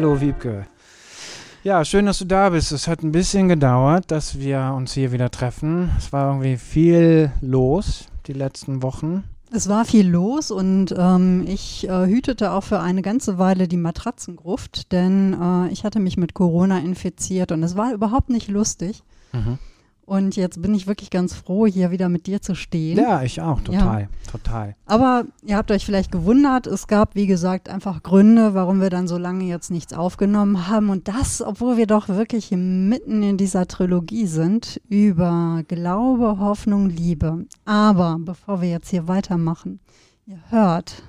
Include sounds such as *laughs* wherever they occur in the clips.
Hallo Wiebke. Ja, schön, dass du da bist. Es hat ein bisschen gedauert, dass wir uns hier wieder treffen. Es war irgendwie viel los die letzten Wochen. Es war viel los und ähm, ich äh, hütete auch für eine ganze Weile die Matratzengruft, denn äh, ich hatte mich mit Corona infiziert und es war überhaupt nicht lustig. Mhm. Und jetzt bin ich wirklich ganz froh, hier wieder mit dir zu stehen. Ja, ich auch, total, ja. total. Aber ihr habt euch vielleicht gewundert, es gab, wie gesagt, einfach Gründe, warum wir dann so lange jetzt nichts aufgenommen haben. Und das, obwohl wir doch wirklich mitten in dieser Trilogie sind über Glaube, Hoffnung, Liebe. Aber bevor wir jetzt hier weitermachen, ihr hört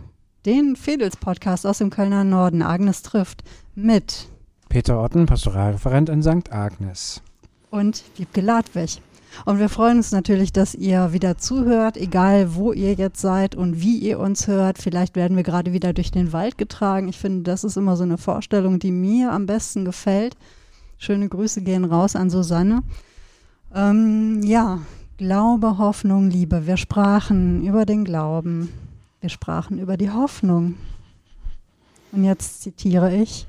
den Fedels-Podcast aus dem Kölner Norden, Agnes trifft, mit Peter Otten, Pastoralreferent in St. Agnes und Wiebke Ladwig. Und wir freuen uns natürlich, dass ihr wieder zuhört, egal wo ihr jetzt seid und wie ihr uns hört. Vielleicht werden wir gerade wieder durch den Wald getragen. Ich finde, das ist immer so eine Vorstellung, die mir am besten gefällt. Schöne Grüße gehen raus an Susanne. Ähm, ja, Glaube, Hoffnung, Liebe. Wir sprachen über den Glauben. Wir sprachen über die Hoffnung. Und jetzt zitiere ich.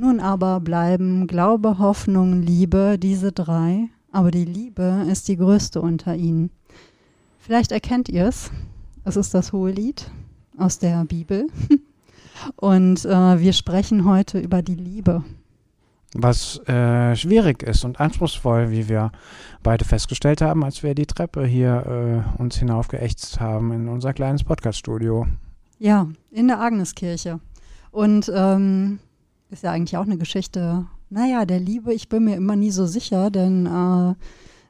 Nun aber bleiben Glaube, Hoffnung, Liebe, diese drei, aber die Liebe ist die größte unter ihnen. Vielleicht erkennt ihr es. Es ist das Hohelied aus der Bibel. *laughs* Und äh, wir sprechen heute über die Liebe. Was äh, schwierig ist und anspruchsvoll, wie wir beide festgestellt haben, als wir die Treppe hier äh, uns hinaufgeächtzt haben in unser kleines Podcaststudio. Ja, in der Agneskirche. Und ähm, ist ja eigentlich auch eine Geschichte, naja, der Liebe, ich bin mir immer nie so sicher, denn äh,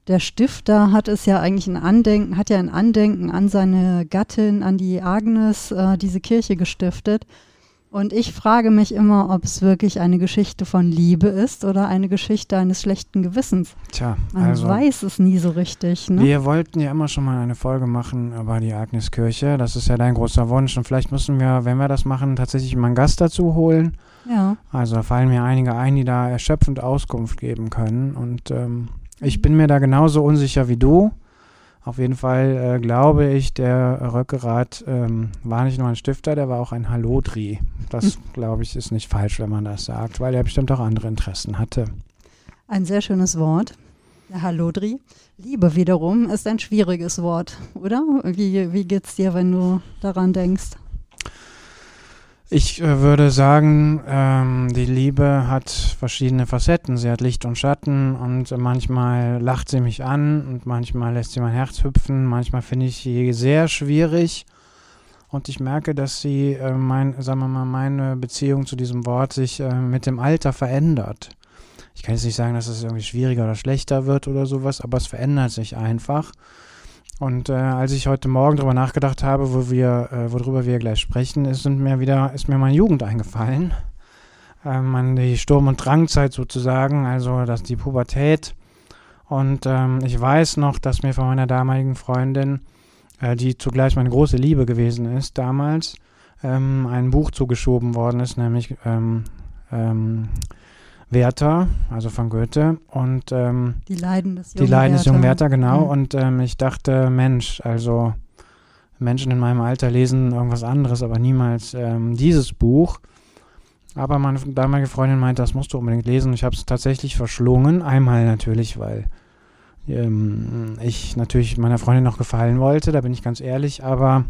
der Stifter hat es ja eigentlich ein Andenken, hat ja ein Andenken an seine Gattin, an die Agnes, äh, diese Kirche gestiftet. Und ich frage mich immer, ob es wirklich eine Geschichte von Liebe ist oder eine Geschichte eines schlechten Gewissens. Tja, man also, weiß es nie so richtig. Ne? Wir wollten ja immer schon mal eine Folge machen über die Agneskirche. Das ist ja dein großer Wunsch. Und vielleicht müssen wir, wenn wir das machen, tatsächlich mal einen Gast dazu holen. Ja. Also da fallen mir einige ein, die da erschöpfend Auskunft geben können. Und ähm, ich bin mir da genauso unsicher wie du. Auf jeden Fall äh, glaube ich, der Röckerath ähm, war nicht nur ein Stifter, der war auch ein Hallodri. Das, hm. glaube ich, ist nicht falsch, wenn man das sagt, weil er bestimmt auch andere Interessen hatte. Ein sehr schönes Wort, der Hallodri. Liebe wiederum ist ein schwieriges Wort, oder? Wie, wie es dir, wenn du daran denkst? Ich äh, würde sagen, ähm, die Liebe hat verschiedene Facetten. Sie hat Licht und Schatten und manchmal lacht sie mich an und manchmal lässt sie mein Herz hüpfen. Manchmal finde ich sie sehr schwierig und ich merke, dass sie, äh, mein, sagen wir mal, meine Beziehung zu diesem Wort sich äh, mit dem Alter verändert. Ich kann jetzt nicht sagen, dass es irgendwie schwieriger oder schlechter wird oder sowas, aber es verändert sich einfach. Und äh, als ich heute Morgen darüber nachgedacht habe, wo wir, äh, worüber wir gleich sprechen, ist, sind mir wieder, ist mir meine Jugend eingefallen. Ähm, die Sturm- und Drangzeit sozusagen, also das, die Pubertät. Und ähm, ich weiß noch, dass mir von meiner damaligen Freundin, äh, die zugleich meine große Liebe gewesen ist damals, ähm, ein Buch zugeschoben worden ist, nämlich ähm, ähm, Werther, also von Goethe. Und ähm, die Leiden des jungen Die Leiden des jungen Werther, genau. Mhm. Und ähm, ich dachte, Mensch, also Menschen in meinem Alter lesen irgendwas anderes, aber niemals ähm, dieses Buch. Aber meine damalige Freundin meinte, das musst du unbedingt lesen. Ich habe es tatsächlich verschlungen. Einmal natürlich, weil ähm, ich natürlich meiner Freundin noch gefallen wollte, da bin ich ganz ehrlich. Aber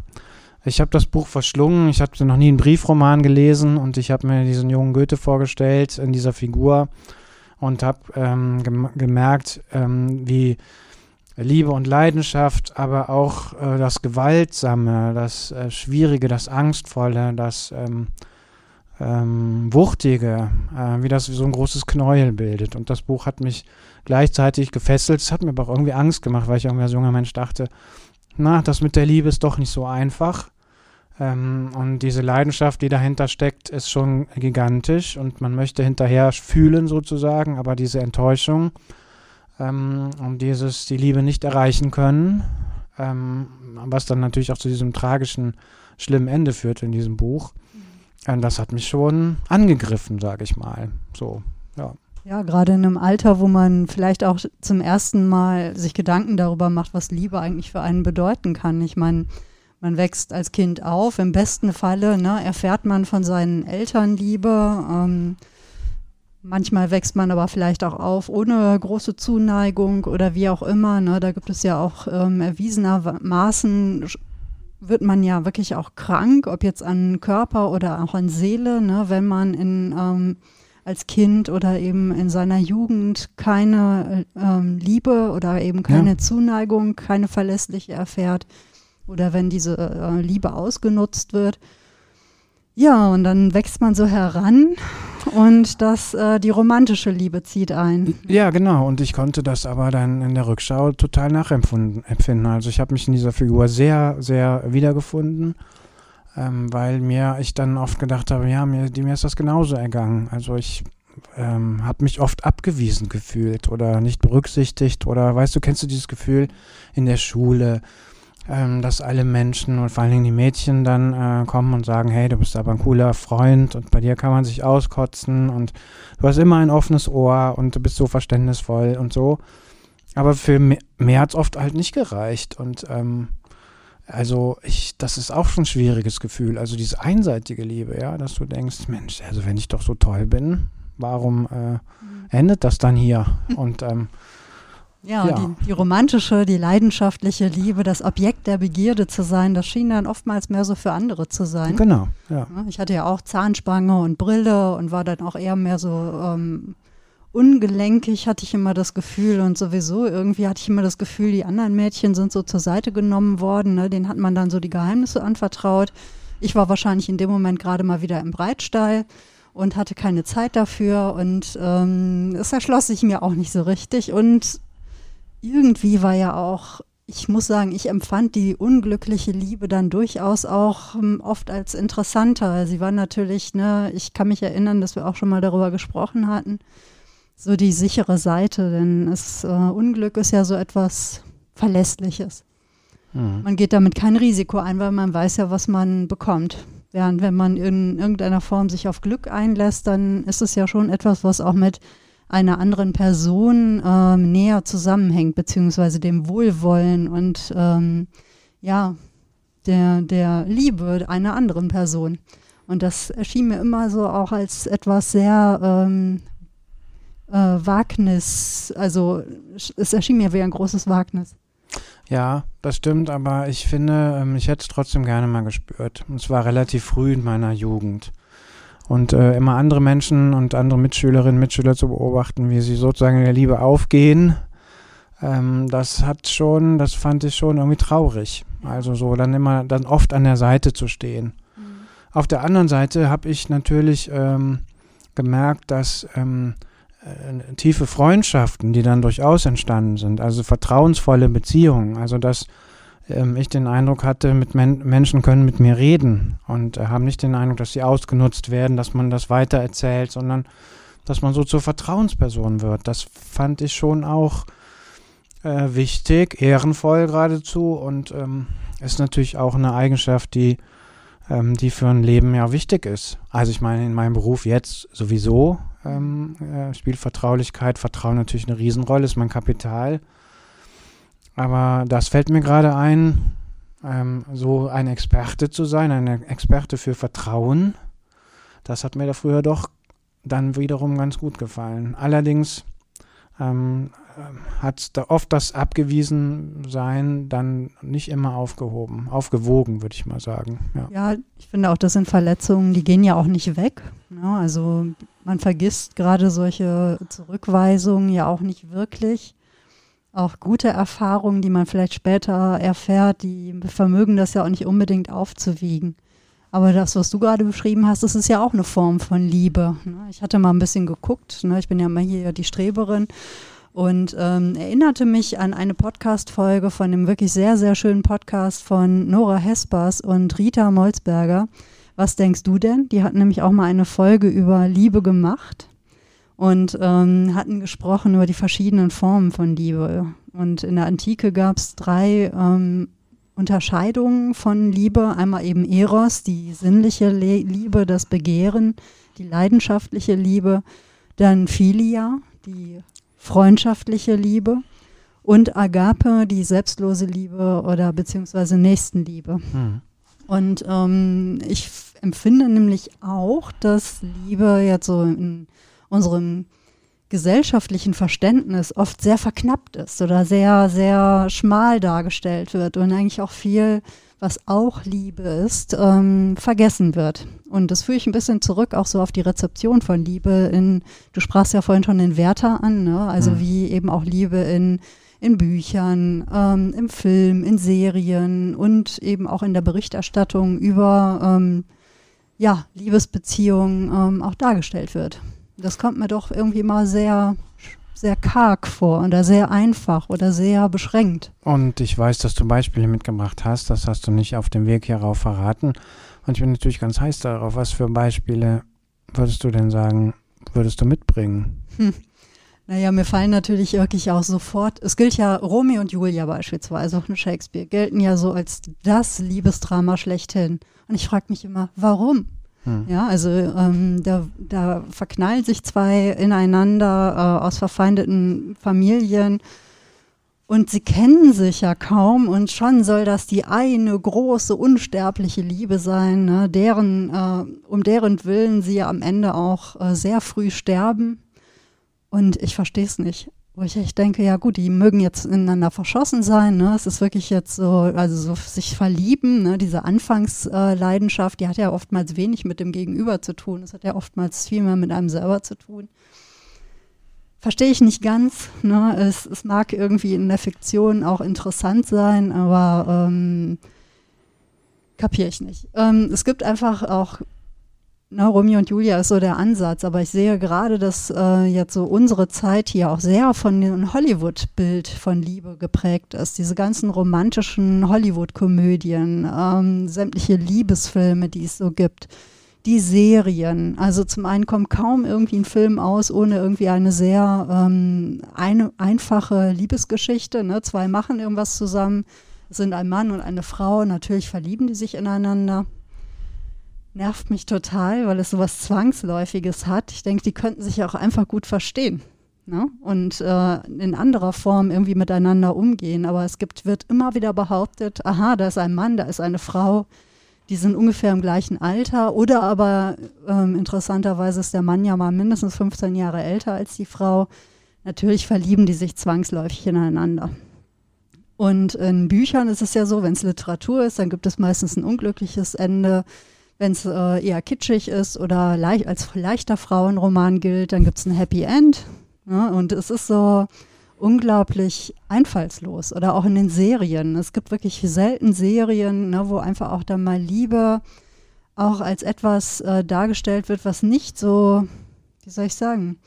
ich habe das Buch verschlungen. Ich hatte noch nie einen Briefroman gelesen und ich habe mir diesen jungen Goethe vorgestellt in dieser Figur und habe ähm, gem gemerkt, ähm, wie Liebe und Leidenschaft, aber auch äh, das Gewaltsame, das äh, Schwierige, das Angstvolle, das ähm, ähm, Wuchtige, äh, wie das so ein großes Knäuel bildet. Und das Buch hat mich gleichzeitig gefesselt. Es hat mir aber auch irgendwie Angst gemacht, weil ich irgendwie als junger Mensch dachte, na, das mit der Liebe ist doch nicht so einfach. Ähm, und diese Leidenschaft, die dahinter steckt, ist schon gigantisch und man möchte hinterher fühlen sozusagen, aber diese Enttäuschung ähm, und dieses, die Liebe nicht erreichen können, ähm, was dann natürlich auch zu diesem tragischen, schlimmen Ende führt in diesem Buch, mhm. das hat mich schon angegriffen, sage ich mal. So, ja. Ja, gerade in einem Alter, wo man vielleicht auch zum ersten Mal sich Gedanken darüber macht, was Liebe eigentlich für einen bedeuten kann. Ich meine, Man wächst als Kind auf. Im besten Falle ne, erfährt man von seinen Eltern Liebe. Ähm, manchmal wächst man aber vielleicht auch auf ohne große Zuneigung oder wie auch immer. Ne. Da gibt es ja auch ähm, erwiesenermaßen wird man ja wirklich auch krank, ob jetzt an Körper oder auch an Seele, ne, wenn man in ähm, als Kind oder eben in seiner Jugend keine ähm, Liebe oder eben keine ja. Zuneigung, keine verlässliche erfährt oder wenn diese äh, Liebe ausgenutzt wird. Ja, und dann wächst man so heran und das, äh, die romantische Liebe zieht ein. Ja, genau. Und ich konnte das aber dann in der Rückschau total nachempfinden. Also ich habe mich in dieser Figur sehr, sehr wiedergefunden ähm, weil mir ich dann oft gedacht habe, ja, mir, mir ist das genauso ergangen. Also ich ähm, habe mich oft abgewiesen gefühlt oder nicht berücksichtigt oder weißt du, kennst du dieses Gefühl in der Schule, ähm, dass alle Menschen und vor allen Dingen die Mädchen dann äh, kommen und sagen, hey, du bist aber ein cooler Freund und bei dir kann man sich auskotzen und du hast immer ein offenes Ohr und du bist so verständnisvoll und so. Aber für mehr, mehr hat es oft halt nicht gereicht und ähm, also ich, das ist auch schon ein schwieriges Gefühl. Also diese einseitige Liebe, ja, dass du denkst, Mensch, also wenn ich doch so toll bin, warum äh, mhm. endet das dann hier? *laughs* Und ähm, ja, ja. Die, die, romantische, die leidenschaftliche Liebe, das Objekt der Begierde zu sein, das schien dann oftmals mehr so für andere zu sein. Genau, ja. Ich hatte ja auch Zahnspange und Brille und war dann auch eher mehr so ähm, ungelenkig, hatte ich immer das Gefühl. Und sowieso irgendwie hatte ich immer das Gefühl, die anderen Mädchen sind so zur Seite genommen worden. Ne? Denen hat man dann so die Geheimnisse anvertraut. Ich war wahrscheinlich in dem Moment gerade mal wieder im Breitstall und hatte keine Zeit dafür. Und ähm, es erschloss sich mir auch nicht so richtig. Und irgendwie war ja auch ich muss sagen, ich empfand die unglückliche Liebe dann durchaus auch um, oft als interessanter. Sie war natürlich, ne, ich kann mich erinnern, dass wir auch schon mal darüber gesprochen hatten, so die sichere Seite, denn das äh, Unglück ist ja so etwas Verlässliches. Mhm. Man geht damit kein Risiko ein, weil man weiß ja, was man bekommt. Während wenn man in irgendeiner Form sich auf Glück einlässt, dann ist es ja schon etwas, was auch mit einer anderen Person ähm, näher zusammenhängt, beziehungsweise dem Wohlwollen und ähm, ja, der, der Liebe einer anderen Person. Und das erschien mir immer so auch als etwas sehr ähm, äh, Wagnis, also es erschien mir wie ein großes Wagnis. Ja, das stimmt, aber ich finde, ähm, ich hätte es trotzdem gerne mal gespürt. Und zwar relativ früh in meiner Jugend. Und äh, immer andere Menschen und andere Mitschülerinnen, Mitschüler zu beobachten, wie sie sozusagen in der Liebe aufgehen, ähm, das hat schon, das fand ich schon irgendwie traurig. Also so dann immer, dann oft an der Seite zu stehen. Mhm. Auf der anderen Seite habe ich natürlich ähm, gemerkt, dass ähm, äh, tiefe Freundschaften, die dann durchaus entstanden sind, also vertrauensvolle Beziehungen, also dass ähm, ich den Eindruck hatte, mit Men Menschen können mit mir reden und äh, haben nicht den Eindruck, dass sie ausgenutzt werden, dass man das weitererzählt, sondern dass man so zur Vertrauensperson wird. Das fand ich schon auch äh, wichtig, ehrenvoll geradezu und ähm, ist natürlich auch eine Eigenschaft, die ähm, die für ein Leben ja wichtig ist. Also ich meine, in meinem Beruf jetzt sowieso ähm, äh, spielt Vertraulichkeit, Vertrauen natürlich eine Riesenrolle, ist mein Kapital. Aber das fällt mir gerade ein, ähm, so ein Experte zu sein, ein Experte für Vertrauen, das hat mir da früher doch dann wiederum ganz gut gefallen. Allerdings ähm, hat da oft das Abgewiesensein dann nicht immer aufgehoben, aufgewogen, würde ich mal sagen. Ja. ja. ich finde auch, das sind Verletzungen, die gehen ja auch nicht weg. Ne? also man vergisst gerade solche Zurückweisungen ja auch nicht wirklich. Auch gute Erfahrungen, die man vielleicht später erfährt, die vermögen das ja auch nicht unbedingt aufzuwiegen. Aber das, was du gerade beschrieben hast, das ist ja auch eine Form von Liebe. Ne? Ich hatte mal ein bisschen geguckt, ne? ich bin ja mal hier die Streberin und ähm, erinnerte mich an eine Podcast-Folge von dem wirklich sehr, sehr schönen Podcast von Nora Hespers und Rita Molzberger. Was denkst du denn? Die hatten nämlich auch mal eine Folge über Liebe gemacht und ähm, hatten gesprochen über die verschiedenen Formen von Liebe. Und in der Antike gab es drei ähm, Unterscheidungen von Liebe. Einmal eben Eros, die sinnliche Le Liebe, das Begehren, die leidenschaftliche Liebe. Dann Philia, die freundschaftliche Liebe und Agape, die selbstlose Liebe oder beziehungsweise Nächstenliebe. Mhm. Und ähm, ich empfinde nämlich auch, dass Liebe jetzt so in unserem gesellschaftlichen Verständnis oft sehr verknappt ist oder sehr, sehr schmal dargestellt wird und eigentlich auch viel, was auch Liebe ist, ähm, vergessen wird. Und das führe ich ein bisschen zurück auch so auf die Rezeption von Liebe in, du sprachst ja vorhin schon den Werther an, ne? also mhm. wie eben auch Liebe in in Büchern, ähm, im Film, in Serien und eben auch in der Berichterstattung über ähm, ja, Liebesbeziehungen ähm, auch dargestellt wird. Das kommt mir doch irgendwie mal sehr, sehr karg vor oder sehr einfach oder sehr beschränkt. Und ich weiß, dass du Beispiele mitgebracht hast, das hast du nicht auf dem Weg hierauf verraten. Und ich bin natürlich ganz heiß darauf. Was für Beispiele würdest du denn sagen, würdest du mitbringen? Hm. Naja, mir fallen natürlich wirklich auch sofort, es gilt ja, Romeo und Julia beispielsweise, auch in Shakespeare, gelten ja so als das Liebesdrama schlechthin. Und ich frage mich immer, warum? Hm. Ja, also ähm, da, da verknallen sich zwei ineinander äh, aus verfeindeten Familien und sie kennen sich ja kaum und schon soll das die eine große, unsterbliche Liebe sein, ne, deren, äh, um deren Willen sie ja am Ende auch äh, sehr früh sterben und ich verstehe es nicht. Wo ich echt denke, ja gut, die mögen jetzt ineinander verschossen sein. Ne? Es ist wirklich jetzt so, also so sich verlieben, ne? diese Anfangsleidenschaft, die hat ja oftmals wenig mit dem Gegenüber zu tun. Es hat ja oftmals viel mehr mit einem selber zu tun. Verstehe ich nicht ganz. Ne? Es, es mag irgendwie in der Fiktion auch interessant sein, aber ähm, kapiere ich nicht. Ähm, es gibt einfach auch na, Romeo und Julia ist so der Ansatz, aber ich sehe gerade, dass äh, jetzt so unsere Zeit hier auch sehr von dem Hollywood-Bild von Liebe geprägt ist. Diese ganzen romantischen Hollywood-Komödien, ähm, sämtliche Liebesfilme, die es so gibt, die Serien. Also zum einen kommt kaum irgendwie ein Film aus ohne irgendwie eine sehr ähm, eine, einfache Liebesgeschichte. Ne? Zwei machen irgendwas zusammen, sind ein Mann und eine Frau, natürlich verlieben die sich ineinander nervt mich total, weil es so was Zwangsläufiges hat. Ich denke, die könnten sich ja auch einfach gut verstehen ne? und äh, in anderer Form irgendwie miteinander umgehen. Aber es gibt, wird immer wieder behauptet, aha, da ist ein Mann, da ist eine Frau, die sind ungefähr im gleichen Alter. Oder aber ähm, interessanterweise ist der Mann ja mal mindestens 15 Jahre älter als die Frau. Natürlich verlieben die sich zwangsläufig ineinander. Und in Büchern ist es ja so, wenn es Literatur ist, dann gibt es meistens ein unglückliches Ende. Wenn es äh, eher kitschig ist oder leicht, als leichter Frauenroman gilt, dann gibt es ein Happy End. Ne? und es ist so unglaublich einfallslos. Oder auch in den Serien. Es gibt wirklich selten Serien, ne, wo einfach auch dann mal Liebe auch als etwas äh, dargestellt wird, was nicht so, wie soll ich sagen,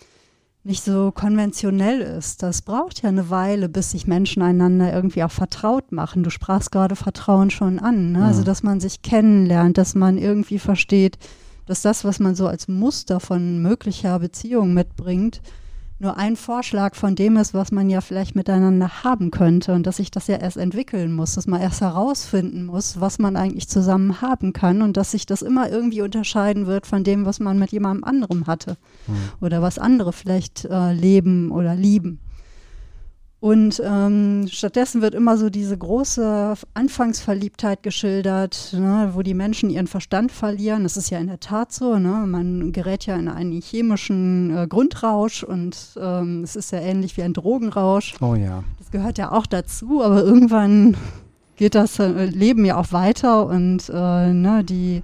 nicht so konventionell ist. Das braucht ja eine Weile, bis sich Menschen einander irgendwie auch vertraut machen. Du sprachst gerade Vertrauen schon an. Ne? Also, mhm. Also, dass man sich kennenlernt, dass man irgendwie versteht, dass das, was man so als Muster von möglicher Beziehung mitbringt, nur ein Vorschlag von dem ist, was man ja vielleicht miteinander haben könnte und dass sich das ja erst entwickeln muss, dass man erst herausfinden muss, was man eigentlich zusammen haben kann und dass sich das immer irgendwie unterscheiden wird von dem, was man mit jemandem anderem hatte mhm. oder was andere vielleicht äh, leben oder lieben. Und ähm, stattdessen wird immer so diese große Anfangsverliebtheit geschildert, ne, wo die Menschen ihren Verstand verlieren. Das ist ja in der Tat so. Ne? Man gerät ja in einen chemischen äh, Grundrausch und ähm, es ist ja ähnlich wie ein Drogenrausch. Oh ja. Das gehört ja auch dazu, aber irgendwann geht das äh, Leben ja auch weiter und äh, ne, die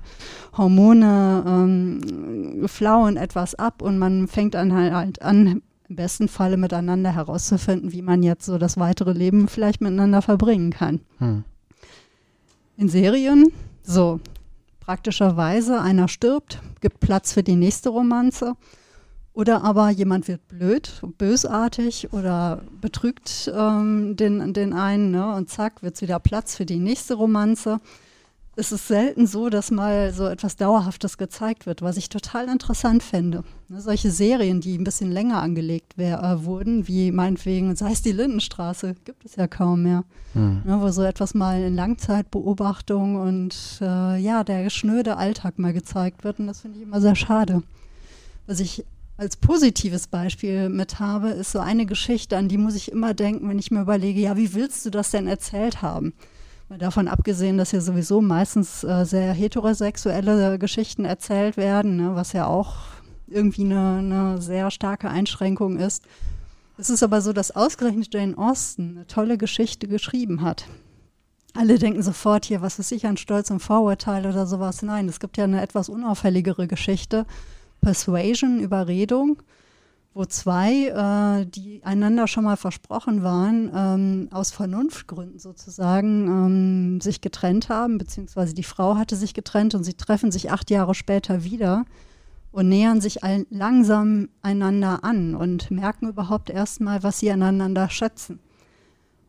Hormone ähm, flauen etwas ab und man fängt dann halt an, im besten Falle miteinander herauszufinden, wie man jetzt so das weitere Leben vielleicht miteinander verbringen kann. Hm. In Serien, so praktischerweise, einer stirbt, gibt Platz für die nächste Romanze. Oder aber jemand wird blöd, bösartig oder betrügt ähm, den, den einen ne? und zack, wird es wieder Platz für die nächste Romanze es ist selten so, dass mal so etwas Dauerhaftes gezeigt wird, was ich total interessant fände. Ne, solche Serien, die ein bisschen länger angelegt wär, äh, wurden, wie meinetwegen, sei es die Lindenstraße, gibt es ja kaum mehr. Hm. Ne, wo so etwas mal in Langzeitbeobachtung und äh, ja, der schnöde Alltag mal gezeigt wird. Und das finde ich immer sehr schade. Was ich als positives Beispiel mit habe, ist so eine Geschichte, an die muss ich immer denken, wenn ich mir überlege, ja, wie willst du das denn erzählt haben? Davon abgesehen, dass ja sowieso meistens äh, sehr heterosexuelle Geschichten erzählt werden, ne, was ja auch irgendwie eine, eine sehr starke Einschränkung ist. Es ist aber so, dass ausgerechnet Jane Austen eine tolle Geschichte geschrieben hat. Alle denken sofort hier, was ist ich an Stolz und Vorurteil oder sowas. Nein, es gibt ja eine etwas unauffälligere Geschichte Persuasion, Überredung, wo zwei, äh, die einander schon mal versprochen waren, ähm, aus Vernunftgründen sozusagen ähm, sich getrennt haben, beziehungsweise die Frau hatte sich getrennt und sie treffen sich acht Jahre später wieder und nähern sich langsam einander an und merken überhaupt erstmal, was sie aneinander schätzen.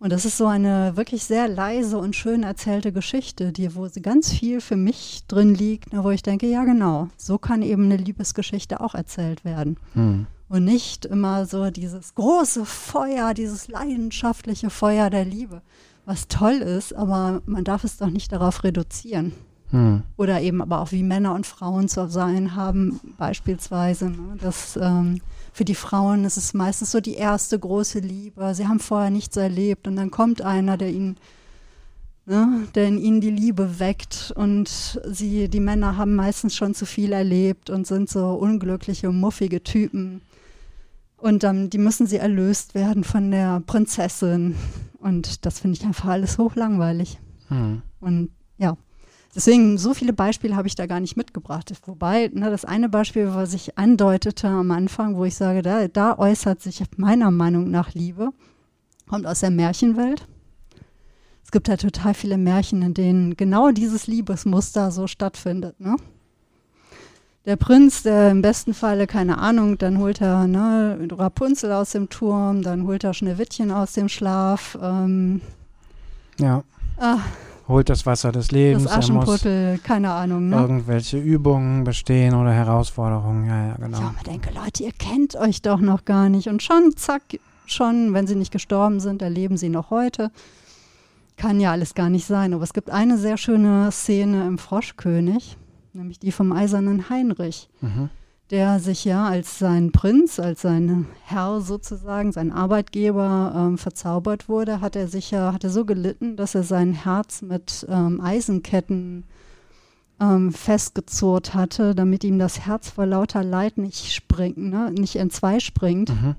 Und das ist so eine wirklich sehr leise und schön erzählte Geschichte, die, wo ganz viel für mich drin liegt, wo ich denke, ja genau, so kann eben eine Liebesgeschichte auch erzählt werden. Mhm. Und nicht immer so dieses große Feuer, dieses leidenschaftliche Feuer der Liebe, was toll ist, aber man darf es doch nicht darauf reduzieren. Mhm. Oder eben aber auch wie Männer und Frauen zu sein haben, beispielsweise, ne, dass ähm, für die Frauen ist es meistens so die erste große Liebe. Sie haben vorher nichts erlebt und dann kommt einer, der ihnen, ne, der in ihnen die Liebe weckt und sie, die Männer haben meistens schon zu viel erlebt und sind so unglückliche, muffige Typen. Und dann, die müssen sie erlöst werden von der Prinzessin. Und das finde ich einfach alles hochlangweilig. Hm. Und ja, Deswegen, so viele Beispiele habe ich da gar nicht mitgebracht. Wobei, ne, das eine Beispiel, was ich andeutete am Anfang, wo ich sage, da, da äußert sich meiner Meinung nach Liebe, kommt aus der Märchenwelt. Es gibt ja halt total viele Märchen, in denen genau dieses Liebesmuster so stattfindet. Ne? Der Prinz, der im besten Falle, keine Ahnung, dann holt er ne, Rapunzel aus dem Turm, dann holt er Schneewittchen aus dem Schlaf. Ähm, ja. Ah, holt das Wasser des Lebens. Das Aschenputtel, keine Ahnung. Ne? Irgendwelche Übungen bestehen oder Herausforderungen. Ja, ja, genau. Ja, man denke, Leute, ihr kennt euch doch noch gar nicht. Und schon, zack, schon, wenn sie nicht gestorben sind, erleben sie noch heute. Kann ja alles gar nicht sein. Aber es gibt eine sehr schöne Szene im Froschkönig, nämlich die vom eisernen Heinrich. Mhm der sich ja als sein Prinz, als sein Herr sozusagen, sein Arbeitgeber ähm, verzaubert wurde, hat er sich ja, hat er so gelitten, dass er sein Herz mit ähm, Eisenketten ähm, festgezurrt hatte, damit ihm das Herz vor lauter Leid nicht springt, ne, nicht entzwei springt. Mhm.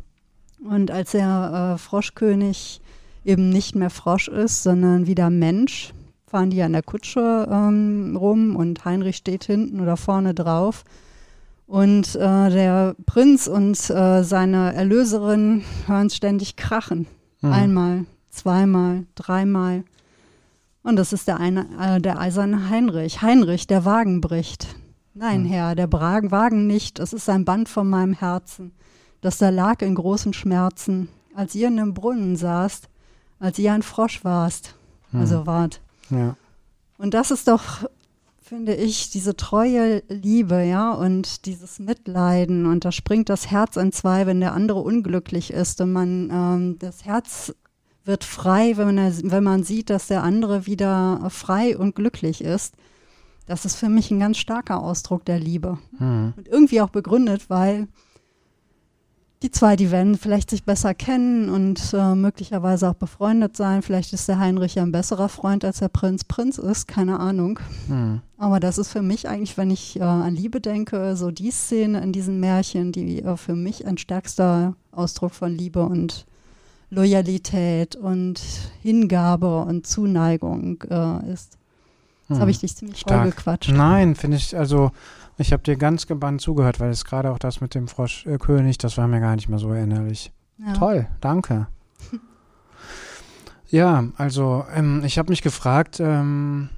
Und als er äh, Froschkönig eben nicht mehr Frosch ist, sondern wieder Mensch, fahren die an der Kutsche ähm, rum und Heinrich steht hinten oder vorne drauf und äh, der Prinz und äh, seine Erlöserin hören ständig krachen. Mhm. Einmal, zweimal, dreimal. Und das ist der, eine, äh, der eiserne Heinrich. Heinrich, der Wagen bricht. Nein, mhm. Herr, der Bra Wagen nicht. Es ist ein Band von meinem Herzen, das da lag in großen Schmerzen, als ihr in dem Brunnen saßt, als ihr ein Frosch warst. Mhm. Also wart. Ja. Und das ist doch finde ich, diese treue Liebe, ja, und dieses Mitleiden und da springt das Herz in zwei, wenn der andere unglücklich ist und man, ähm, das Herz wird frei, wenn man, wenn man sieht, dass der andere wieder frei und glücklich ist. Das ist für mich ein ganz starker Ausdruck der Liebe. Mhm. Und irgendwie auch begründet, weil die zwei, die werden vielleicht sich besser kennen und äh, möglicherweise auch befreundet sein. Vielleicht ist der Heinrich ja ein besserer Freund, als der Prinz Prinz ist, keine Ahnung. Hm. Aber das ist für mich eigentlich, wenn ich äh, an Liebe denke, so die Szene in diesen Märchen, die äh, für mich ein stärkster Ausdruck von Liebe und Loyalität und Hingabe und Zuneigung äh, ist. Jetzt hm. habe ich dich ziemlich Stark. voll gequatscht. Nein, finde ich, also ich habe dir ganz gebannt zugehört, weil es gerade auch das mit dem Froschkönig, das war mir gar nicht mehr so erinnerlich. Ja. Toll, danke. *laughs* ja, also ähm, ich habe mich gefragt, ähm,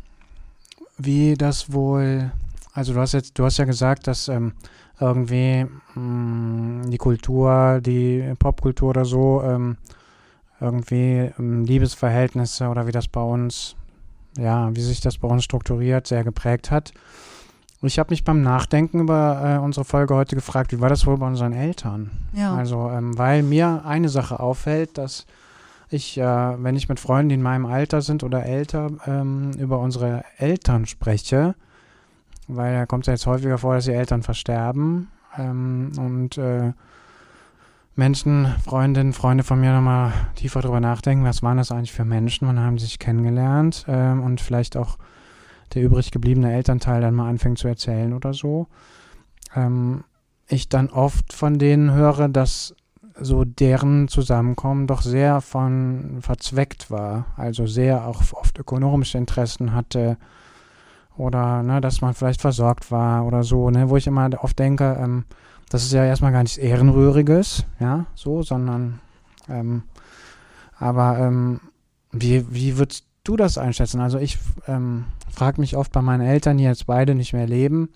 wie das wohl, also du hast jetzt, du hast ja gesagt, dass ähm, irgendwie mh, mm, die Kultur, die Popkultur oder so, ähm, irgendwie ähm, Liebesverhältnisse oder wie das bei uns, ja, wie sich das bei uns strukturiert, sehr geprägt hat. Und ich habe mich beim Nachdenken über äh, unsere Folge heute gefragt, wie war das wohl bei unseren Eltern? Ja. Also, ähm, weil mir eine Sache auffällt, dass ich, äh, wenn ich mit Freunden, die in meinem Alter sind oder älter, ähm, über unsere Eltern spreche, weil da kommt es ja jetzt häufiger vor, dass die Eltern versterben. ähm, und äh, Menschen, Freundinnen, Freunde von mir nochmal tiefer drüber nachdenken, was waren das eigentlich für Menschen, wann haben sie sich kennengelernt ähm, und vielleicht auch der übrig gebliebene Elternteil dann mal anfängt zu erzählen oder so. Ähm, ich dann oft von denen höre, dass so deren Zusammenkommen doch sehr von verzweckt war, also sehr auch oft ökonomische Interessen hatte oder ne, dass man vielleicht versorgt war oder so, ne, wo ich immer oft denke, ähm, das ist ja erstmal gar nichts Ehrenrühriges, ja, so, sondern ähm, aber ähm, wie, wie würdest du das einschätzen? Also ich ähm, frage mich oft bei meinen Eltern, die jetzt beide nicht mehr leben,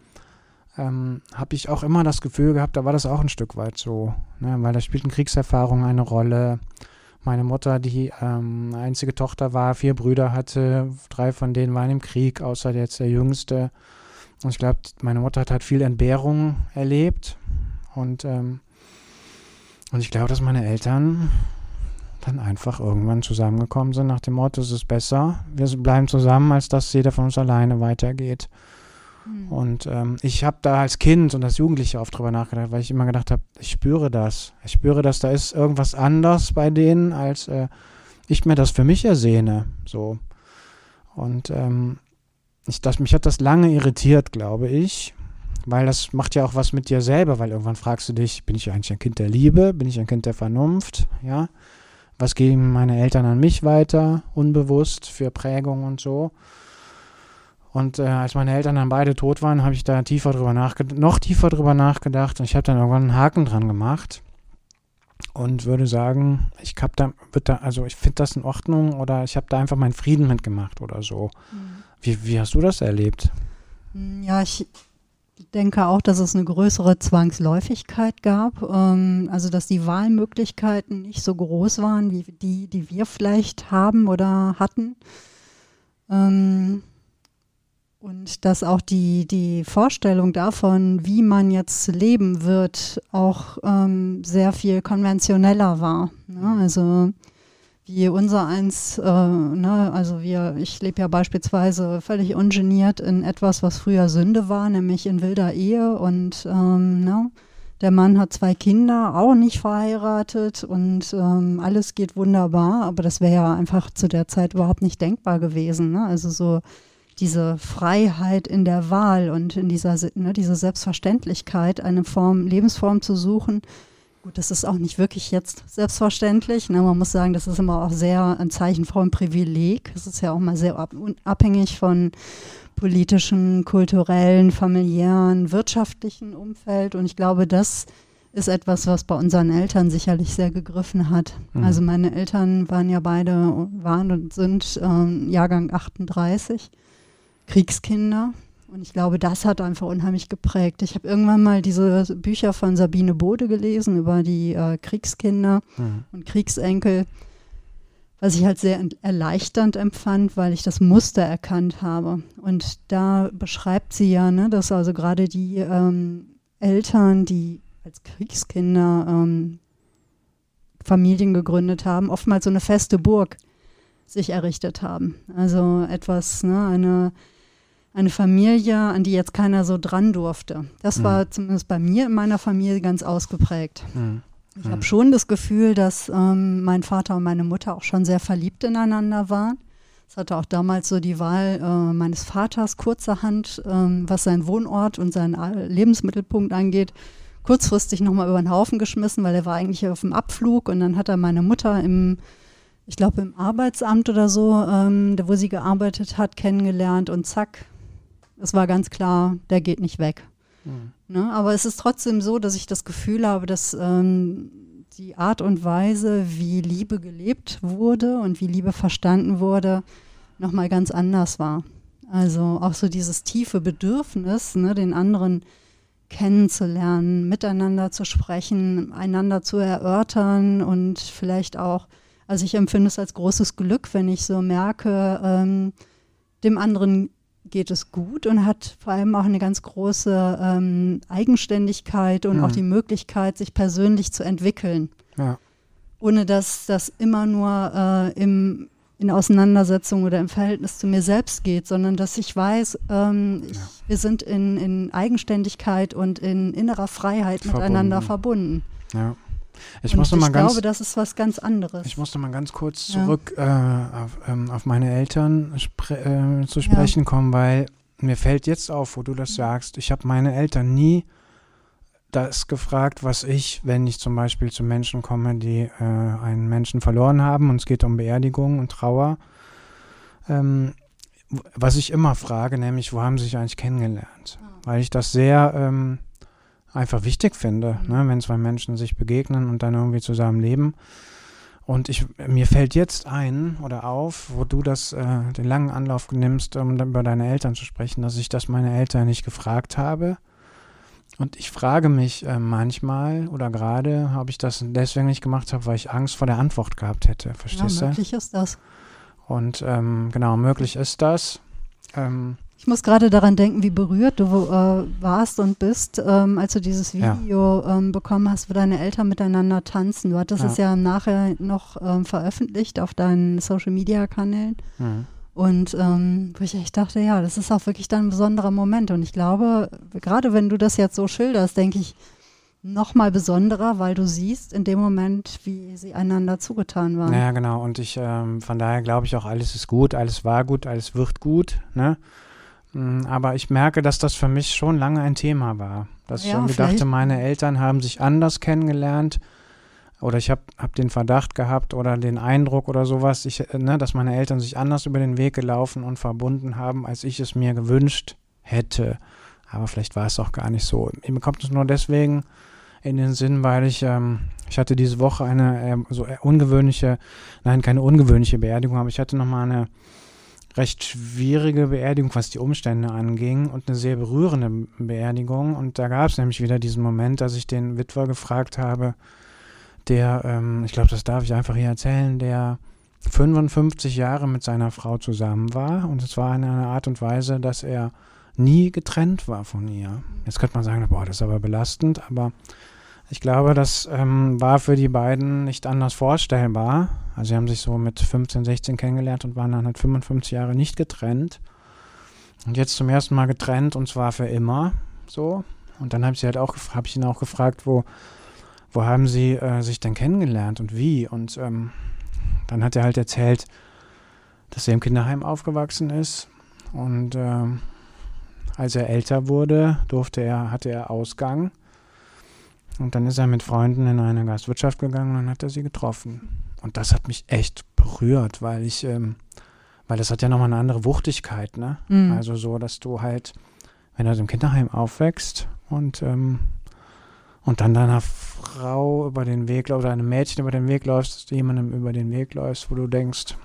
ähm, habe ich auch immer das Gefühl gehabt, da war das auch ein Stück weit so, ne? weil da spielten Kriegserfahrungen eine Rolle. Meine Mutter, die ähm, einzige Tochter war, vier Brüder hatte, drei von denen waren im Krieg, außer jetzt der jüngste. Und ich glaube, meine Mutter hat halt viel Entbehrung erlebt. Und, ähm, und ich glaube, dass meine Eltern dann einfach irgendwann zusammengekommen sind nach dem Motto, es ist besser, wir bleiben zusammen, als dass jeder von uns alleine weitergeht. Mhm. Und ähm, ich habe da als Kind und als Jugendliche oft drüber nachgedacht, weil ich immer gedacht habe, ich spüre das. Ich spüre, dass da ist irgendwas anders bei denen, als äh, ich mir das für mich ersehne. So. Und ähm, ich, das, mich hat das lange irritiert, glaube ich. Weil das macht ja auch was mit dir selber, weil irgendwann fragst du dich, bin ich eigentlich ein Kind der Liebe? Bin ich ein Kind der Vernunft? Ja. Was geben meine Eltern an mich weiter, unbewusst, für Prägung und so? Und äh, als meine Eltern dann beide tot waren, habe ich da tiefer drüber nachgedacht, noch tiefer drüber nachgedacht und ich habe dann irgendwann einen Haken dran gemacht und würde sagen, ich habe da, da, also ich finde das in Ordnung oder ich habe da einfach meinen Frieden mitgemacht oder so. Mhm. Wie, wie hast du das erlebt? Hm, ja, ich denke auch, dass es eine größere Zwangsläufigkeit gab, ähm, also dass die Wahlmöglichkeiten nicht so groß waren wie die, die wir vielleicht haben oder hatten. Ähm, und dass auch die, die Vorstellung davon, wie man jetzt leben wird, auch ähm, sehr viel konventioneller war. Ne? Also wie unser eins, äh, ne? also wir, ich lebe ja beispielsweise völlig ungeniert in etwas, was früher Sünde war, nämlich in wilder Ehe und ähm, ne? der Mann hat zwei Kinder, auch nicht verheiratet und ähm, alles geht wunderbar, aber das wäre ja einfach zu der Zeit überhaupt nicht denkbar gewesen. Ne? Also so diese Freiheit in der Wahl und in dieser ne, diese Selbstverständlichkeit, eine Form, Lebensform zu suchen. Gut, das ist auch nicht wirklich jetzt selbstverständlich. Ne? Man muss sagen, das ist immer auch sehr ein Zeichen von Privileg. Es ist ja auch mal sehr abhängig von politischen, kulturellen, familiären, wirtschaftlichen Umfeld. Und ich glaube, das ist etwas, was bei unseren Eltern sicherlich sehr gegriffen hat. Mhm. Also meine Eltern waren ja beide, waren und sind ähm, Jahrgang 38. Kriegskinder. Und ich glaube, das hat einfach unheimlich geprägt. Ich habe irgendwann mal diese Bücher von Sabine Bode gelesen über die äh, Kriegskinder mhm. und Kriegsenkel, was ich halt sehr erleichternd empfand, weil ich das Muster erkannt habe. Und da beschreibt sie ja, ne, dass also gerade die ähm, Eltern, die als Kriegskinder ähm, Familien gegründet haben, oftmals so eine feste Burg sich errichtet haben. Also etwas, ne, eine eine Familie, an die jetzt keiner so dran durfte. Das mhm. war zumindest bei mir in meiner Familie ganz ausgeprägt. Mhm. Ich habe mhm. schon das Gefühl, dass ähm, mein Vater und meine Mutter auch schon sehr verliebt ineinander waren. Es hatte auch damals so die Wahl äh, meines Vaters kurzerhand, ähm, was seinen Wohnort und seinen Lebensmittelpunkt angeht, kurzfristig nochmal über den Haufen geschmissen, weil er war eigentlich auf dem Abflug und dann hat er meine Mutter im ich glaube, im Arbeitsamt oder so, ähm, wo sie gearbeitet hat, kennengelernt und zack, es war ganz klar, der geht nicht weg. Mhm. Ne? Aber es ist trotzdem so, dass ich das Gefühl habe, dass ähm, die Art und Weise, wie Liebe gelebt wurde und wie Liebe verstanden wurde, nochmal ganz anders war. Also auch so dieses tiefe Bedürfnis, ne, den anderen kennenzulernen, miteinander zu sprechen, einander zu erörtern und vielleicht auch, also ich empfinde es als großes Glück, wenn ich so merke, ähm, dem anderen geht es gut und hat vor allem auch eine ganz große ähm, Eigenständigkeit und mhm. auch die Möglichkeit, sich persönlich zu entwickeln. Ja. Ohne dass das immer nur äh, im in Auseinandersetzung oder im Verhältnis zu mir selbst geht, sondern dass ich weiß, ähm, ich, wir sind in, in Eigenständigkeit und in innerer Freiheit verbunden. miteinander verbunden. Ja. Ich, musste ich mal ganz, glaube, das ist was ganz anderes. Ich musste mal ganz kurz zurück ja. äh, auf, ähm, auf, meine Eltern spre äh, zu sprechen ja. kommen, weil mir fällt jetzt auf, wo du das sagst, ich habe meine Eltern nie das gefragt, was ich, wenn ich zum Beispiel zu Menschen komme, die äh, einen Menschen verloren haben und es geht um Beerdigung und Trauer, ähm, was ich immer frage, nämlich, wo haben sie sich eigentlich kennengelernt? Ah. Weil ich das sehr ähm, einfach wichtig finde, mhm. ne, wenn zwei Menschen sich begegnen und dann irgendwie zusammen leben. Und ich, mir fällt jetzt ein oder auf, wo du das, äh, den langen Anlauf nimmst, um dann über deine Eltern zu sprechen, dass ich das meine Eltern nicht gefragt habe. Und ich frage mich äh, manchmal oder gerade, habe ich das deswegen nicht gemacht habe, weil ich Angst vor der Antwort gehabt hätte. Verstehst ja, möglich ist das. Und ähm, genau, möglich ist das. Ähm, ich muss gerade daran denken, wie berührt du äh, warst und bist, ähm, als du dieses Video ja. ähm, bekommen hast, wo deine Eltern miteinander tanzen. Du hattest ja. es ja nachher noch ähm, veröffentlicht auf deinen Social-Media-Kanälen. Mhm. Und ähm, wo ich echt dachte, ja, das ist auch wirklich dann ein besonderer Moment. Und ich glaube, gerade wenn du das jetzt so schilderst, denke ich, noch mal besonderer, weil du siehst in dem Moment, wie sie einander zugetan waren. Ja, genau. Und ich, ähm, von daher glaube ich auch, alles ist gut, alles war gut, alles wird gut. Ne? Mm, aber ich merke, dass das für mich schon lange ein Thema war. Dass ja, ich irgendwie dachte, meine Eltern haben sich anders kennengelernt oder ich habe hab den Verdacht gehabt oder den Eindruck oder sowas, ich, ne, dass meine Eltern sich anders über den Weg gelaufen und verbunden haben, als ich es mir gewünscht hätte. Aber vielleicht war es auch gar nicht so. Mir kommt es nur deswegen in den Sinn, weil ich, ähm, ich hatte diese Woche eine äh, so ungewöhnliche, nein, keine ungewöhnliche Beerdigung, aber ich hatte nochmal eine recht schwierige Beerdigung, was die Umstände anging und eine sehr berührende Beerdigung. Und da gab es nämlich wieder diesen Moment, dass ich den Witwer gefragt habe, der, ähm, ich glaube, das darf ich einfach hier erzählen, der 55 Jahre mit seiner Frau zusammen war und es war in einer Art und Weise, dass er nie getrennt war von ihr. Jetzt könnte man sagen, boah, das ist aber belastend, aber ich glaube, das ähm, war für die beiden nicht anders vorstellbar. Also sie haben sich so mit 15, 16 kennengelernt und waren dann halt 55 Jahre nicht getrennt. Und jetzt zum ersten Mal getrennt und zwar für immer so. Und dann habe ich sie halt auch habe ich ihn auch gefragt, wo wo haben Sie äh, sich denn kennengelernt und wie? Und ähm, dann hat er halt erzählt, dass er im Kinderheim aufgewachsen ist und äh, als er älter wurde, durfte er, hatte er Ausgang und dann ist er mit Freunden in eine Gastwirtschaft gegangen und hat er sie getroffen. Und das hat mich echt berührt, weil ich, ähm, weil das hat ja nochmal eine andere Wuchtigkeit, ne? Mhm. Also so, dass du halt, wenn du im Kinderheim aufwächst und ähm, und dann deiner Frau über den Weg oder einem Mädchen über den Weg läufst, dass du jemandem über den Weg läufst, wo du denkst,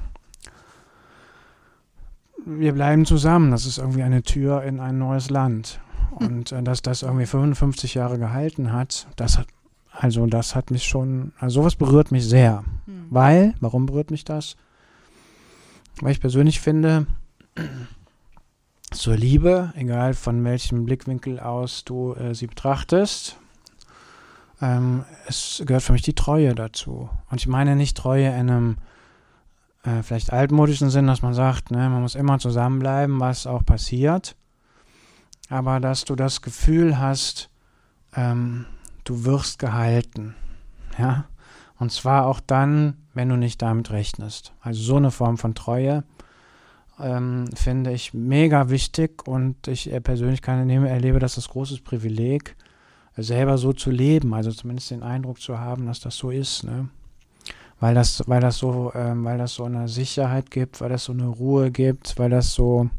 wir bleiben zusammen, das ist irgendwie eine Tür in ein neues Land. Hm. Und äh, dass das irgendwie 55 Jahre gehalten hat, das hat, also das hat mich schon, also sowas berührt mich sehr. Mhm. Weil, warum berührt mich das? Weil ich persönlich finde, *clears throat* zur Liebe, egal von welchem Blickwinkel aus du äh, sie betrachtest, ähm, es gehört für mich die Treue dazu. Und ich meine nicht Treue in einem äh, vielleicht altmodischen Sinn, dass man sagt, ne, man muss immer zusammenbleiben, was auch passiert. Aber dass du das Gefühl hast, ähm, du wirst gehalten. Ja. Und zwar auch dann, wenn du nicht damit rechnest. Also so eine Form von Treue ähm, finde ich mega wichtig und ich äh, persönlich kann, erlebe das als großes Privileg, selber so zu leben, also zumindest den Eindruck zu haben, dass das so ist, ne? Weil das, weil das so, ähm, weil das so eine Sicherheit gibt, weil das so eine Ruhe gibt, weil das so, mhm.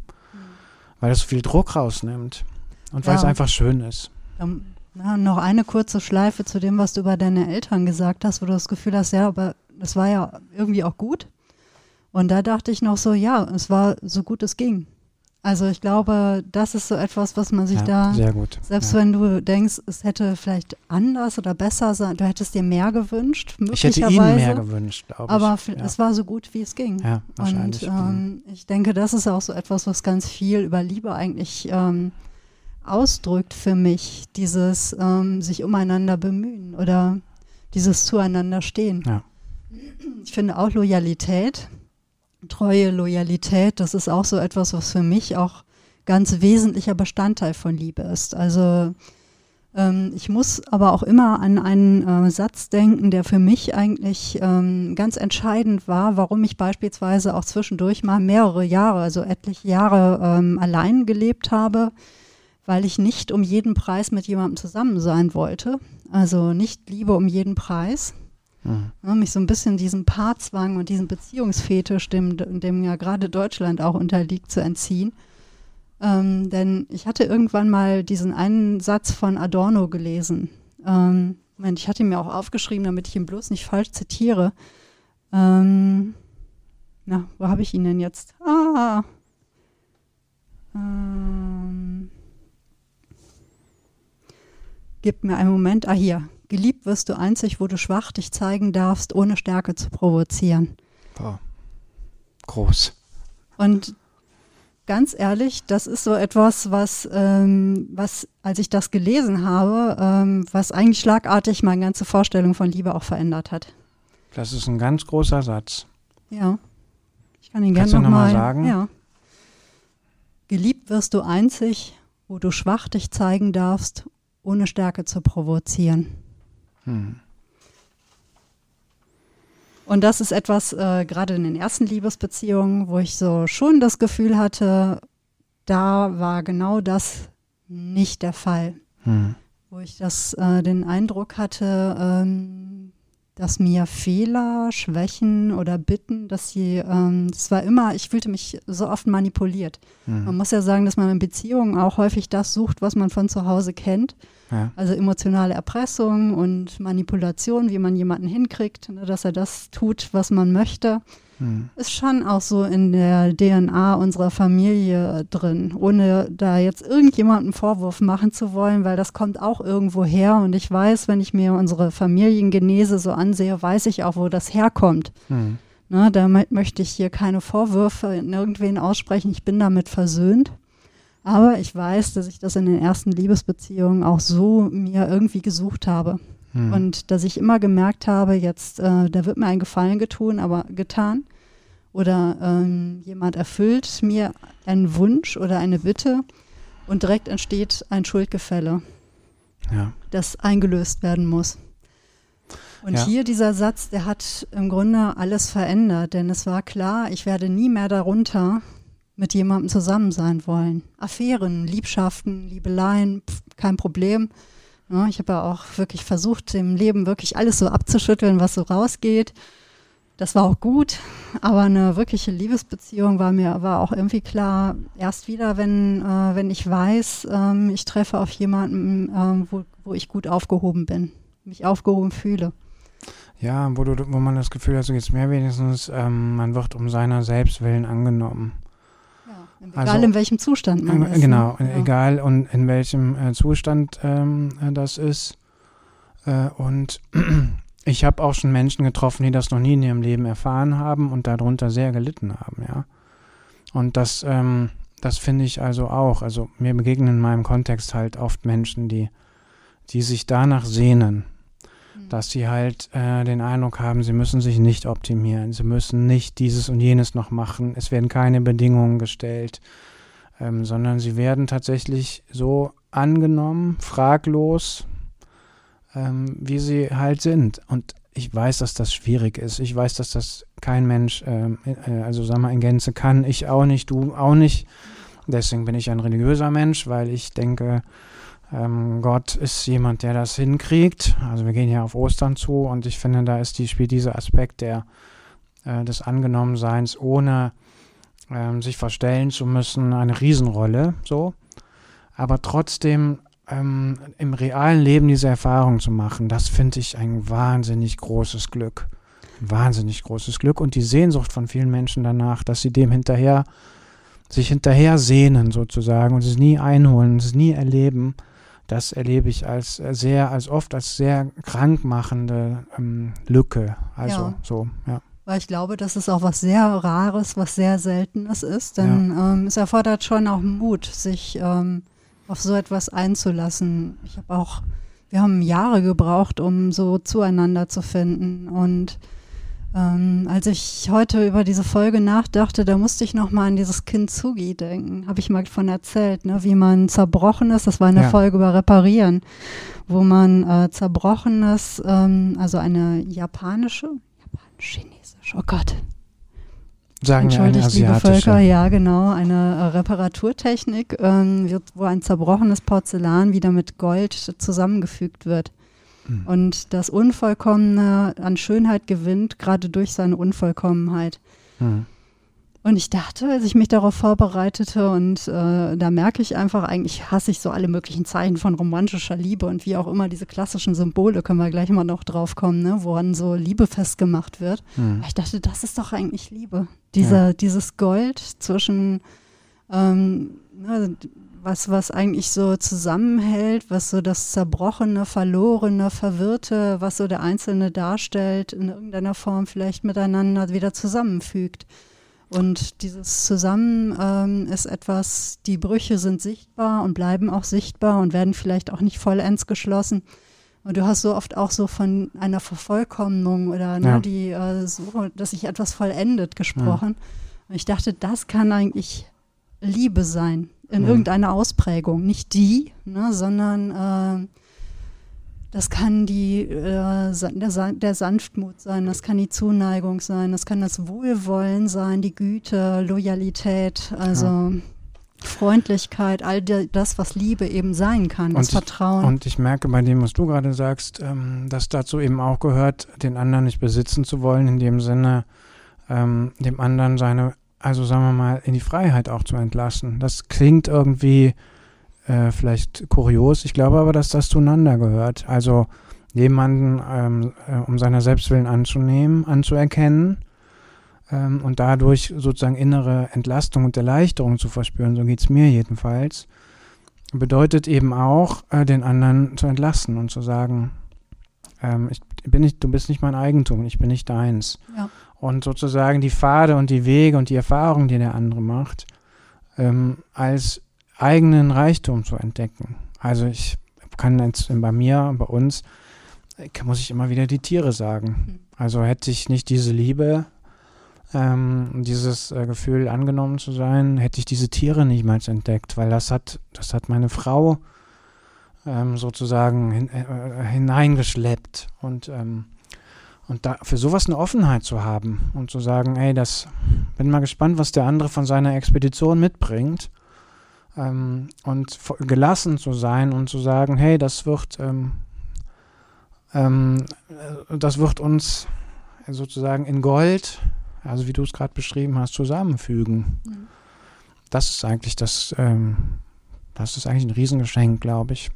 weil das so viel Druck rausnimmt und weil es einfach schön ist. Um, na, noch eine kurze Schleife zu dem, was du über deine Eltern gesagt hast, wo du das Gefühl hast, ja, aber das war ja irgendwie auch gut. Und da dachte ich noch so, ja, es war so gut es ging. Also ich glaube, das ist so etwas, was man sich ja, da, selbst ja. wenn du denkst, es hätte vielleicht anders oder besser sein, du hättest dir mehr gewünscht, möglicherweise. Ich hätte ihnen mehr gewünscht, glaube ich. Aber ja. es war so gut, wie es ging. Ja, wahrscheinlich. Und ähm, ich denke, das ist auch so etwas, was ganz viel über Liebe eigentlich ähm, ausdrückt für mich, dieses ähm, sich umeinander bemühen oder dieses zueinander stehen. Ja. Ich finde auch Loyalität Treue, Loyalität, das ist auch so etwas, was für mich auch ganz wesentlicher Bestandteil von Liebe ist. Also ähm, ich muss aber auch immer an einen äh, Satz denken, der für mich eigentlich ähm, ganz entscheidend war, warum ich beispielsweise auch zwischendurch mal mehrere Jahre, also etliche Jahre ähm, allein gelebt habe, weil ich nicht um jeden Preis mit jemandem zusammen sein wollte. Also nicht Liebe um jeden Preis. Mhm. Ja, mich so ein bisschen diesem Paarzwang und diesem Beziehungsfetisch, dem, dem ja gerade Deutschland auch unterliegt, zu entziehen. Ähm, denn ich hatte irgendwann mal diesen einen Satz von Adorno gelesen. Ähm, Moment, ich hatte ihn mir auch aufgeschrieben, damit ich ihn bloß nicht falsch zitiere. Ähm, na, wo habe ich ihn denn jetzt? Ah. Ähm, gib mir einen Moment. Ah, hier. Geliebt wirst du einzig, wo du schwach dich zeigen darfst, ohne Stärke zu provozieren. Wow. Groß. Und ganz ehrlich, das ist so etwas, was, ähm, was als ich das gelesen habe, ähm, was eigentlich schlagartig meine ganze Vorstellung von Liebe auch verändert hat. Das ist ein ganz großer Satz. Ja. Ich kann ihn gerne nochmal noch mal sagen. Ja. Geliebt wirst du einzig, wo du schwach dich zeigen darfst, ohne Stärke zu provozieren. Hm. Und das ist etwas, äh, gerade in den ersten Liebesbeziehungen, wo ich so schon das Gefühl hatte, da war genau das nicht der Fall. Hm. Wo ich das, äh, den Eindruck hatte, ähm, dass mir Fehler, Schwächen oder Bitten, dass sie, ähm, das war immer, ich fühlte mich so oft manipuliert. Mhm. Man muss ja sagen, dass man in Beziehungen auch häufig das sucht, was man von zu Hause kennt. Ja. Also emotionale Erpressung und Manipulation, wie man jemanden hinkriegt, ne, dass er das tut, was man möchte, hm. ist schon auch so in der DNA unserer Familie drin, ohne da jetzt irgendjemanden Vorwurf machen zu wollen, weil das kommt auch irgendwo her. Und ich weiß, wenn ich mir unsere Familiengenese so ansehe, weiß ich auch, wo das herkommt. Hm. Ne, damit möchte ich hier keine Vorwürfe in irgendwen aussprechen. Ich bin damit versöhnt. Aber ich weiß, dass ich das in den ersten Liebesbeziehungen auch so mir irgendwie gesucht habe. Hm. Und dass ich immer gemerkt habe, jetzt, äh, da wird mir ein Gefallen getun, aber getan. Oder ähm, jemand erfüllt mir einen Wunsch oder eine Bitte und direkt entsteht ein Schuldgefälle, ja. das eingelöst werden muss. Und ja. hier dieser Satz, der hat im Grunde alles verändert, denn es war klar, ich werde nie mehr darunter mit jemandem zusammen sein wollen. Affären, Liebschaften, Liebeleien, pf, kein Problem. Ja, ich habe ja auch wirklich versucht, im Leben wirklich alles so abzuschütteln, was so rausgeht. Das war auch gut, aber eine wirkliche Liebesbeziehung war mir war auch irgendwie klar, erst wieder, wenn, äh, wenn ich weiß, ähm, ich treffe auf jemanden, ähm, wo, wo ich gut aufgehoben bin, mich aufgehoben fühle. Ja, wo, du, wo man das Gefühl hat, so geht es mehr wenigstens, ähm, man wird um seiner Selbstwillen angenommen. Egal also, in welchem Zustand man äh, ist. Genau, ne? egal und in welchem äh, Zustand ähm, äh, das ist. Äh, und *clears throat* ich habe auch schon Menschen getroffen, die das noch nie in ihrem Leben erfahren haben und darunter sehr gelitten haben, ja. Und das, ähm, das finde ich also auch. Also mir begegnen in meinem Kontext halt oft Menschen, die, die sich danach sehnen, dass sie halt äh, den Eindruck haben, sie müssen sich nicht optimieren, sie müssen nicht dieses und jenes noch machen, es werden keine Bedingungen gestellt, ähm, sondern sie werden tatsächlich so angenommen, fraglos, ähm, wie sie halt sind. Und ich weiß, dass das schwierig ist. Ich weiß, dass das kein Mensch, ähm, äh, also sag mal in Gänze kann. Ich auch nicht, du auch nicht. Deswegen bin ich ein religiöser Mensch, weil ich denke, ähm, Gott ist jemand, der das hinkriegt. Also wir gehen ja auf Ostern zu und ich finde, da ist die, spielt dieser Aspekt der, äh, des Angenommenseins, ohne ähm, sich verstellen zu müssen, eine Riesenrolle. So. Aber trotzdem ähm, im realen Leben diese Erfahrung zu machen, das finde ich ein wahnsinnig großes Glück. Wahnsinnig großes Glück und die Sehnsucht von vielen Menschen danach, dass sie dem hinterher sich hinterher sehnen sozusagen und es nie einholen, es nie erleben, das erlebe ich als äh, sehr, als oft als sehr krankmachende ähm, Lücke. Also ja. so, ja. Weil ich glaube, dass es auch was sehr Rares, was sehr Seltenes ist. Denn ja. ähm, es erfordert schon auch Mut, sich ähm, auf so etwas einzulassen. Ich habe auch, wir haben Jahre gebraucht, um so zueinander zu finden. Und Ähm, als ich heute über diese Folge nachdachte, da musste ich nochmal an dieses Kintsugi denken. Habe ich mal von erzählt, ne? wie man zerbrochen ist. Das war eine ja. Folge über Reparieren, wo man äh, zerbrochenes, ähm, also eine japanische, japanisch-chinesisch, oh Gott. Sagen Entschuldigt, liebe Völker, ja genau, eine äh, Reparaturtechnik, ähm, wird, wo ein zerbrochenes Porzellan wieder mit Gold zusammengefügt wird. Mhm. Und das Unvollkommene an Schönheit gewinnt, gerade durch seine Unvollkommenheit. Mhm. Und ich dachte, als ich mich darauf vorbereitete, und äh, da merke ich einfach, eigentlich hasse ich so alle möglichen Zeichen von romantischer Liebe und wie auch immer diese klassischen Symbole, können wir gleich mal noch drauf kommen, ne, woran so Liebe festgemacht wird. Mhm. Ich dachte, das ist doch eigentlich Liebe. Diese, ja. Dieses Gold zwischen ähm, ne, was, was eigentlich so zusammenhält, was so das Zerbrochene, Verlorene, Verwirrte, was so der Einzelne darstellt, in irgendeiner Form vielleicht miteinander wieder zusammenfügt. Und dieses Zusammen ähm, ist etwas, die Brüche sind sichtbar und bleiben auch sichtbar und werden vielleicht auch nicht vollends geschlossen. Und du hast so oft auch so von einer Vervollkommnung oder ne, ja. die äh, so, dass sich etwas vollendet gesprochen. Ja. Und ich dachte, das kann eigentlich Liebe sein in mhm. irgendeiner Ausprägung. Nicht die, ne, sondern äh, das kann die, äh, der, der, Sanftmut sein, das kann die Zuneigung sein, das kann das Wohlwollen sein, die Güte, Loyalität, also ja. Freundlichkeit, all das, was Liebe eben sein kann, das und Vertrauen. Ich, und ich merke bei dem, was du gerade sagst, ähm, dass dazu eben auch gehört, den anderen nicht besitzen zu wollen, in dem Sinne, ähm, dem anderen seine also sagen wir mal, in die Freiheit auch zu entlassen. Das klingt irgendwie äh, vielleicht kurios. Ich glaube aber, dass das zueinander gehört. Also jemanden ähm, äh, um seiner Selbstwillen anzunehmen, anzuerkennen ähm, und dadurch sozusagen innere Entlastung und Erleichterung zu verspüren, so geht es mir jedenfalls, bedeutet eben auch, äh, den anderen zu entlassen und zu sagen, ähm, ich bin nicht, du bist nicht mein Eigentum, ich bin nicht deins. Ja und sozusagen die Pfade und die Wege und die Erfahrungen, die der andere macht, ähm, als eigenen Reichtum zu entdecken. Also ich kann jetzt bei mir, bei uns, muss ich immer wieder die Tiere sagen. Hm. Also hätte ich nicht diese Liebe, ähm, dieses äh, Gefühl angenommen zu sein, hätte ich diese Tiere niemals entdeckt, weil das hat, das hat meine Frau ähm, sozusagen hin, äh, hineingeschleppt und ähm, und da für sowas eine Offenheit zu haben und zu sagen, ey, das bin mal gespannt, was der andere von seiner Expedition mitbringt. Ähm, und gelassen zu sein und zu sagen, hey, das wird, ähm, ähm, äh, das wird uns sozusagen in Gold, also wie du es gerade beschrieben hast, zusammenfügen. Mhm. Das ist eigentlich das, ähm, das ist eigentlich ein Riesengeschenk, glaube ich.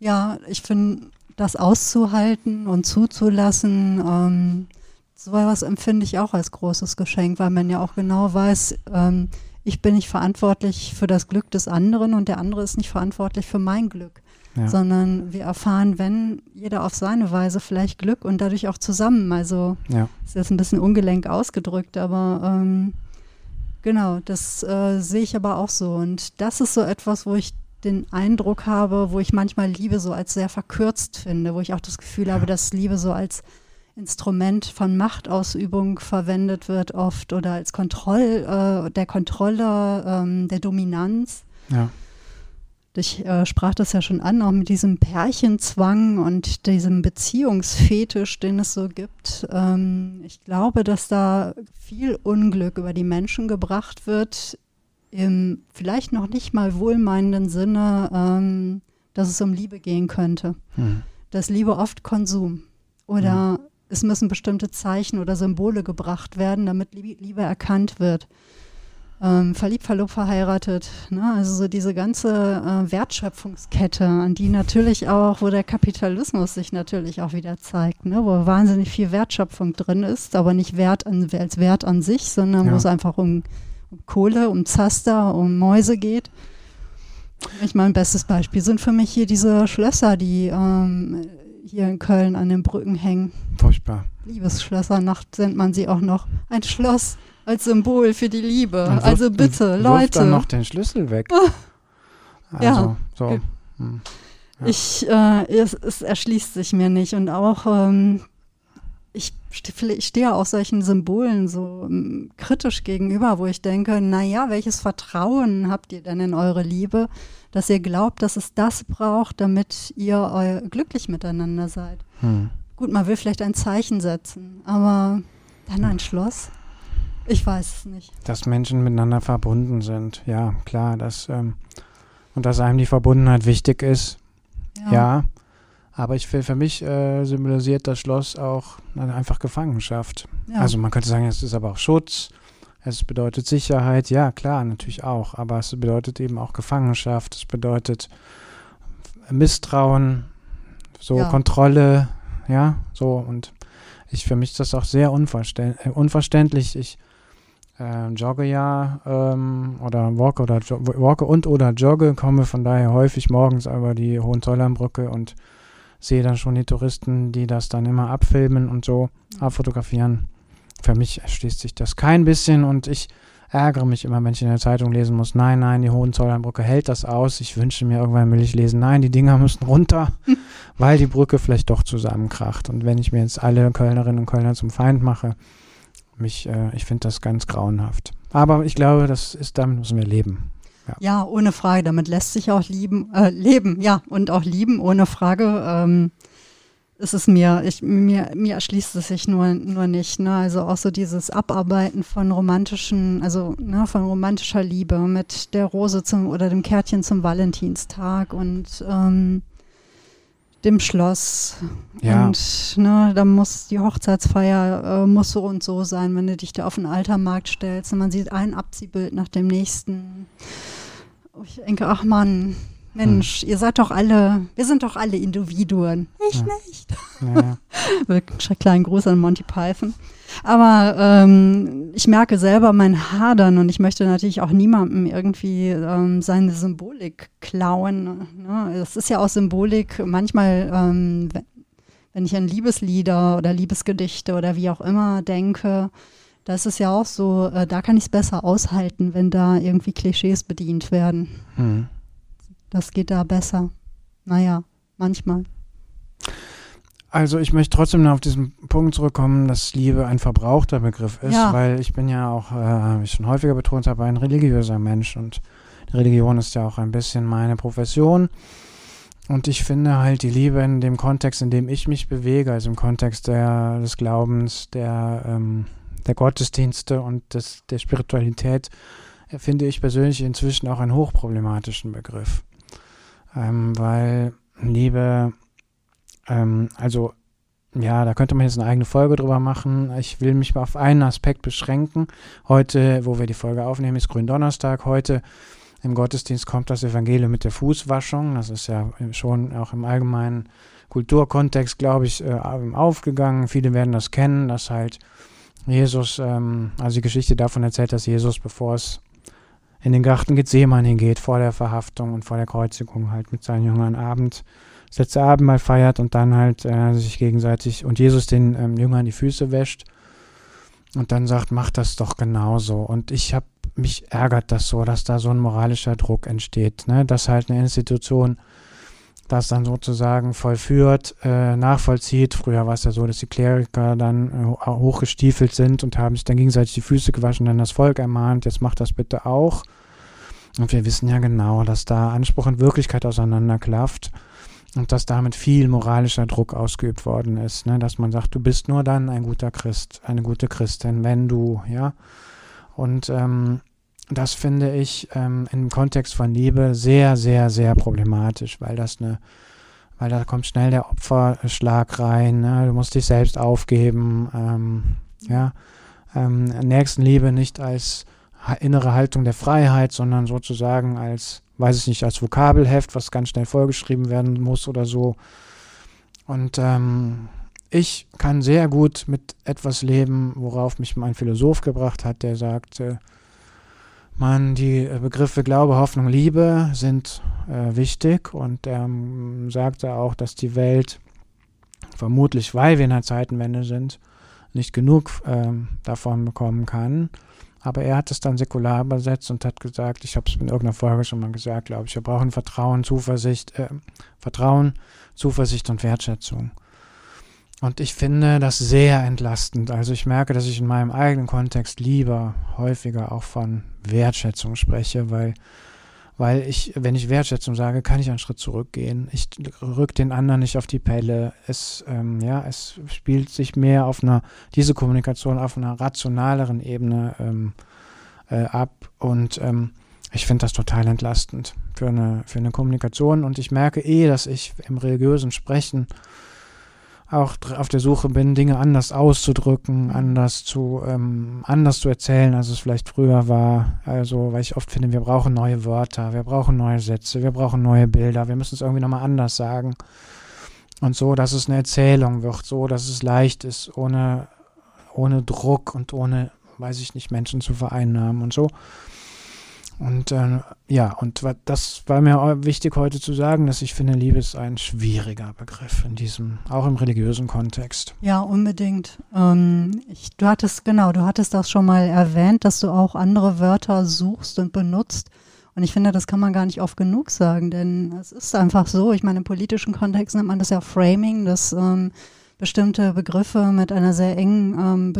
Ja, ich finde, das auszuhalten und zuzulassen, ähm, so etwas empfinde ich auch als großes Geschenk, weil man ja auch genau weiß, ähm, ich bin nicht verantwortlich für das Glück des anderen und der andere ist nicht verantwortlich für mein Glück. Ja. sondern wir erfahren, wenn jeder auf seine Weise vielleicht Glück und dadurch auch zusammen. Also ja. ist jetzt ein bisschen ungelenk ausgedrückt, aber ähm, genau, das äh, sehe ich aber auch so. Und das ist so etwas, wo ich den Eindruck habe, wo ich manchmal Liebe so als sehr verkürzt finde, wo ich auch das Gefühl habe, dass Liebe so als Instrument von Machtausübung verwendet wird oft oder als Kontroll, äh, der Kontrolle, ähm, der Dominanz. Ja. Ich äh, sprach das ja schon an, auch mit diesem Pärchenzwang und diesem Beziehungsfetisch, den es so gibt. Ähm, ich glaube, dass da viel Unglück über die Menschen gebracht wird, im vielleicht noch nicht mal wohlmeinenden Sinne, ähm, dass es um Liebe gehen könnte. Hm. Dass Liebe oft Konsum oder hm. es müssen bestimmte Zeichen oder Symbole gebracht werden, damit Liebe erkannt wird. Ähm, verliebt, verlobt, verheiratet. Ne? Also so diese ganze äh, Wertschöpfungskette, an die natürlich auch, wo der Kapitalismus sich natürlich auch wieder zeigt, ne? wo wahnsinnig viel Wertschöpfung drin ist, aber nicht Wert an, als Wert an sich, sondern ja. wo es einfach um um Kohle, um Zaster, um Mäuse geht. Ich meine, bestes Beispiel sind für mich hier diese Schlösser, die ähm, hier in Köln an den Brücken hängen. Furchtbar. Liebesschlössernacht nennt man sie auch noch. Ein Schloss als Symbol für die Liebe. Wirft, also bitte, Leute. dann noch den Schlüssel weg. also, ja. so. Hm. Ja. Ich, äh, es, es, erschließt sich mir nicht und auch ähm, ich, ich stehe auch solchen Symbolen so um, kritisch gegenüber, wo ich denke, naja, welches Vertrauen habt ihr denn in eure Liebe, dass ihr glaubt, dass es das braucht, damit ihr glücklich miteinander seid? Hm. Gut, man will vielleicht ein Zeichen setzen, aber dann ein Schloss? Ich weiß es nicht. Dass Menschen miteinander verbunden sind, ja, klar, dass, ähm, und dass einem die Verbundenheit wichtig ist, ja. ja aber ich für mich äh, symbolisiert das Schloss auch einfach Gefangenschaft. Ja. Also man könnte sagen, es ist aber auch Schutz, es bedeutet Sicherheit, ja klar, natürlich auch, aber es bedeutet eben auch Gefangenschaft, es bedeutet Misstrauen, so ja. Kontrolle, ja, so und ich für mich ist das auch sehr unverständ äh, unverständlich. Ich äh, jogge ja ähm, oder walke oder walke und oder jogge, komme von daher häufig morgens über die Hohenzollernbrücke und sehe dann schon die Touristen, die das dann immer abfilmen und so abfotografieren. Für mich erschließt sich das kein bisschen und ich ärgere mich immer, wenn ich in der Zeitung lesen muss, nein, nein, die Hohenzollernbrücke hält das aus. Ich wünsche mir irgendwann will ich lesen, nein, die Dinger müssen runter, *laughs* weil die Brücke vielleicht doch zusammenkracht. Und wenn ich mir jetzt alle Kölnerinnen und Kölner zum Feind mache, mich, äh, ich finde das ganz grauenhaft. Aber ich glaube, das ist, damit müssen wir leben. Ja. ohne Frage. Damit lässt sich auch lieben, äh, leben, ja, und auch lieben, ohne Frage. Ähm, ist es mir, ich, mir, mir erschließt es sich nur, nur nicht. Ne? Also auch so dieses Abarbeiten von romantischen, also ne, von romantischer Liebe mit der Rose zum oder dem Kärtchen zum Valentinstag und ähm, dem Schloss. Ja. Und ne, da muss die Hochzeitsfeier äh, muss so und so sein, wenn du dich da auf den Altermarkt stellst und man sieht ein Abziehbild nach dem nächsten. Ich denke, ach Mann, Mensch, hm. ihr seid doch alle, wir sind doch alle Individuen. Ich ja. nicht. Ja. *laughs* Wirklich ein kleinen Gruß an Monty Python. Aber ähm, ich merke selber mein Hadern und ich möchte natürlich auch niemandem irgendwie ähm, seine Symbolik klauen. Ne? Ist ja auch Symbolik manchmal, ähm, wenn ich an Liebeslieder oder Liebesgedichte oder wie auch immer denke, das ist ja auch so, äh, da kann ich es besser aushalten, wenn da irgendwie Klischees bedient werden. Mhm. Das geht da besser. Naja, manchmal. Also ich möchte trotzdem noch auf diesen Punkt zurückkommen, dass Liebe ein verbrauchter Begriff ist, ja. weil ich bin ja auch, äh, wie ich schon häufiger betont habe, ein religiöser Mensch und die Religion ist ja auch ein bisschen meine Profession. Und ich finde halt die Liebe in dem Kontext, in dem ich mich bewege, also im Kontext der, des Glaubens, der, ähm, der Gottesdienste und des, der Spiritualität, äh, finde ich persönlich inzwischen auch einen hochproblematischen Begriff ähm, weil Liebe, ähm, also ja, da könnte man jetzt eine eigene Folge drüber machen. Ich will mich mal auf einen Aspekt beschränken. Heute, wo wir die Folge aufnehmen, ist Gründonnerstag. Heute im Gottesdienst kommt das Evangelium mit der Fußwaschung. Das ist ja schon auch im allgemeinen Kulturkontext, glaube ich, äh, aufgegangen. Viele werden das kennen, dass halt Jesus, ähm, also die Geschichte davon erzählt, dass Jesus, bevor es in den Garten geht, vor der Verhaftung und vor der Kreuzigung halt mit seinen Jüngern Abend, das letzte Abendmahl feiert und dann halt äh, sich gegenseitig und Jesus den ähm, Jüngern die Füße wäscht und dann sagt, mach das doch genauso. Und ich habe mich ärgert das so, dass da so ein moralischer Druck entsteht, ne? dass halt eine Institution das dann sozusagen vollführt, äh, nachvollzieht. Früher war es ja so, dass die Kleriker dann äh, hochgestiefelt sind und haben sich dann gegenseitig die Füße gewaschen, dann das Volk ermahnt, jetzt macht das bitte auch. Und wir wissen ja genau, dass da Anspruch und Wirklichkeit auseinanderklafft und dass damit viel moralischer Druck ausgeübt worden ist, ne? dass man sagt, du bist nur dann ein guter Christ, eine gute Christin, wenn du, ja. Und ähm, das finde ich ähm, im Kontext von Liebe sehr, sehr, sehr problematisch, weil das eine, weil da kommt schnell der Opferschlag rein. Ne? Du musst dich selbst aufgeben. Ähm, ja, ähm, Nächstenliebe nicht als innere Haltung der Freiheit, sondern sozusagen als, weiß ich nicht, als Vokabelheft, was ganz schnell vorgeschrieben werden muss oder so. Und ähm, ich kann sehr gut mit etwas leben, worauf mich mein Philosoph gebracht hat, der sagte, man, die Begriffe Glaube, Hoffnung, Liebe sind äh, wichtig und er ähm, sagte auch, dass die Welt vermutlich, weil wir in einer Zeitenwende sind, nicht genug ähm, davon bekommen kann. Aber er hat es dann säkular übersetzt und hat gesagt, ich habe es in irgendeiner Folge schon mal gesagt, glaube ich, wir brauchen Vertrauen, Zuversicht, äh, Vertrauen, Zuversicht und Wertschätzung. Und ich finde das sehr entlastend. Also ich merke, dass ich in meinem eigenen Kontext lieber häufiger auch von Wertschätzung spreche, weil, weil ich, wenn ich Wertschätzung sage, kann ich einen Schritt zurückgehen. Ich rück den anderen nicht auf die Pelle. Es, ähm, ja, es spielt sich mehr auf einer, diese Kommunikation auf einer rationaleren Ebene ähm, äh, ab. Und ähm, ich finde das total entlastend für eine, für eine Kommunikation. Und ich merke eh, dass ich im religiösen Sprechen auch auf der Suche bin, Dinge anders auszudrücken, anders zu, ähm, anders zu erzählen, als es vielleicht früher war. Also, weil ich oft finde, wir brauchen neue Wörter, wir brauchen neue Sätze, wir brauchen neue Bilder, wir müssen es irgendwie nochmal anders sagen. Und so, dass es eine Erzählung wird, so, dass es leicht ist, ohne, ohne Druck und ohne, weiß ich nicht, Menschen zu vereinnahmen und so. Und äh, ja, und das war mir wichtig heute zu sagen, dass ich finde, Liebe ist ein schwieriger Begriff in diesem, auch im religiösen Kontext. Ja, unbedingt. Ähm, ich, du hattest, genau, du hattest das schon mal erwähnt, dass du auch andere Wörter suchst und benutzt. Und ich finde, das kann man gar nicht oft genug sagen, denn es ist einfach so. Ich meine, im politischen Kontext nennt man das ja Framing, dass ähm, bestimmte Begriffe mit einer sehr engen ähm,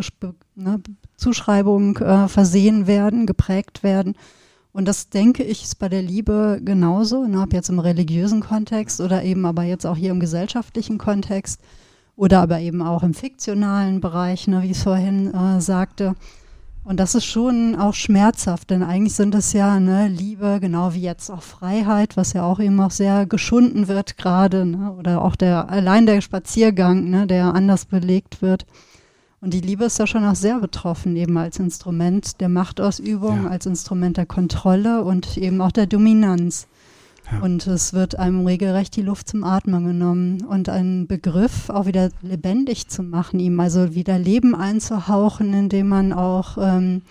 ne, Zuschreibung äh, versehen werden, geprägt werden. Und das denke ich ist bei der Liebe genauso, ne, ob jetzt im religiösen Kontext oder eben aber jetzt auch hier im gesellschaftlichen Kontext oder aber eben auch im fiktionalen Bereich, ne, wie ich es vorhin äh, sagte. Und das ist schon auch schmerzhaft, denn eigentlich sind es ja ne, Liebe, genau wie jetzt auch Freiheit, was ja auch eben auch sehr geschunden wird gerade, ne, oder auch der allein der Spaziergang, ne, der anders belegt wird. Und die Liebe ist ja schon auch sehr betroffen, eben als Instrument der Machtausübung, ja. als Instrument der Kontrolle und eben auch der Dominanz. Ja. Und es wird einem regelrecht die Luft zum Atmen genommen und einen Begriff auch wieder lebendig zu machen, ihm also wieder Leben einzuhauchen, indem man auch ähm,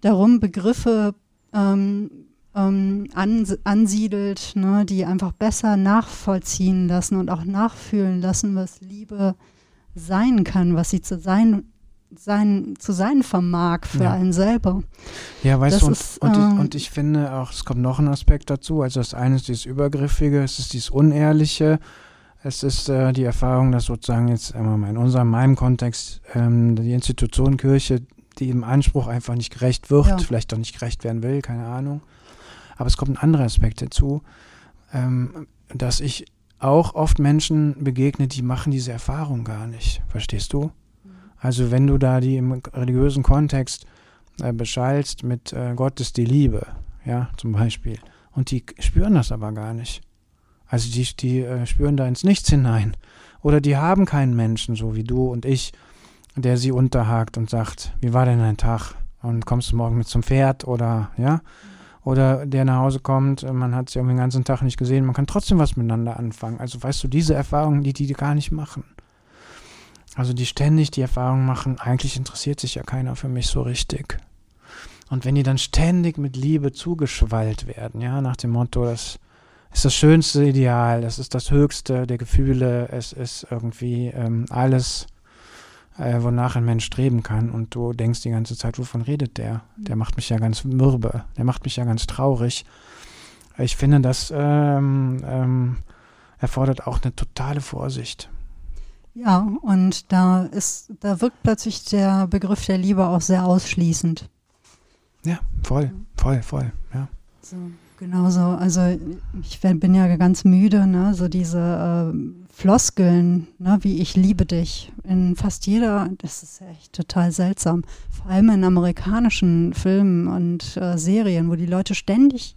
darum Begriffe ähm, ähm, ansiedelt, ne, die einfach besser nachvollziehen lassen und auch nachfühlen lassen, was Liebe ist sein kann, was sie zu sein, sein, zu sein vermag für ja. einen selber. Ja, weißt das du, und, ist, und, ähm, ich, und, ich, finde auch, es kommt noch ein Aspekt dazu. Also das eine ist dieses Übergriffige, es ist dieses Unehrliche. Es ist äh, die Erfahrung, dass sozusagen jetzt äh, in unserem, in meinem Kontext ähm, die Institution Kirche, die im Anspruch einfach nicht gerecht wird, ja. vielleicht doch nicht gerecht werden will, keine Ahnung. Aber es kommt ein anderer Aspekt dazu, ähm, dass ich auch oft Menschen begegnet, die machen diese Erfahrung gar nicht. Verstehst du? Also wenn du da die im religiösen Kontext äh, beschallst mit äh, Gott ist die Liebe, ja, zum Beispiel, und die spüren das aber gar nicht. Also die, die äh, spüren da ins Nichts hinein. Oder die haben keinen Menschen, so wie du und ich, der sie unterhakt und sagt, wie war denn dein Tag? Und kommst du morgen mit zum Pferd oder ja? Oder der nach Hause kommt, äh, man hat sie irgendwie den ganzen Tag nicht gesehen, man kann trotzdem was miteinander anfangen. Also weißt du, diese Erfahrungen, die die gar nicht machen. Also die ständig die Erfahrung machen, eigentlich interessiert sich ja keiner für mich so richtig. Und wenn die dann ständig mit Liebe zugeschwallt werden, ja, nach dem Motto, das ist das schönste Ideal, das ist das höchste der Gefühle, es ist irgendwie ähm, alles äh, wonach ein Mensch streben kann. Und du denkst die ganze Zeit, wovon redet der? Der macht mich ja ganz mürbe, der macht mich ja ganz traurig. Ich finde, das ähm, ähm, erfordert auch eine totale Vorsicht. Ja, und da ist, da wirkt plötzlich der Begriff der Liebe auch sehr ausschließend. Ja, voll, voll, voll, ja. So, genau so. Also ich bin ja ganz müde, ne? So diese äh, Floskeln, ne, wie ich liebe dich, in fast jeder, das ist echt total seltsam, vor allem in amerikanischen Filmen und äh, Serien, wo die Leute ständig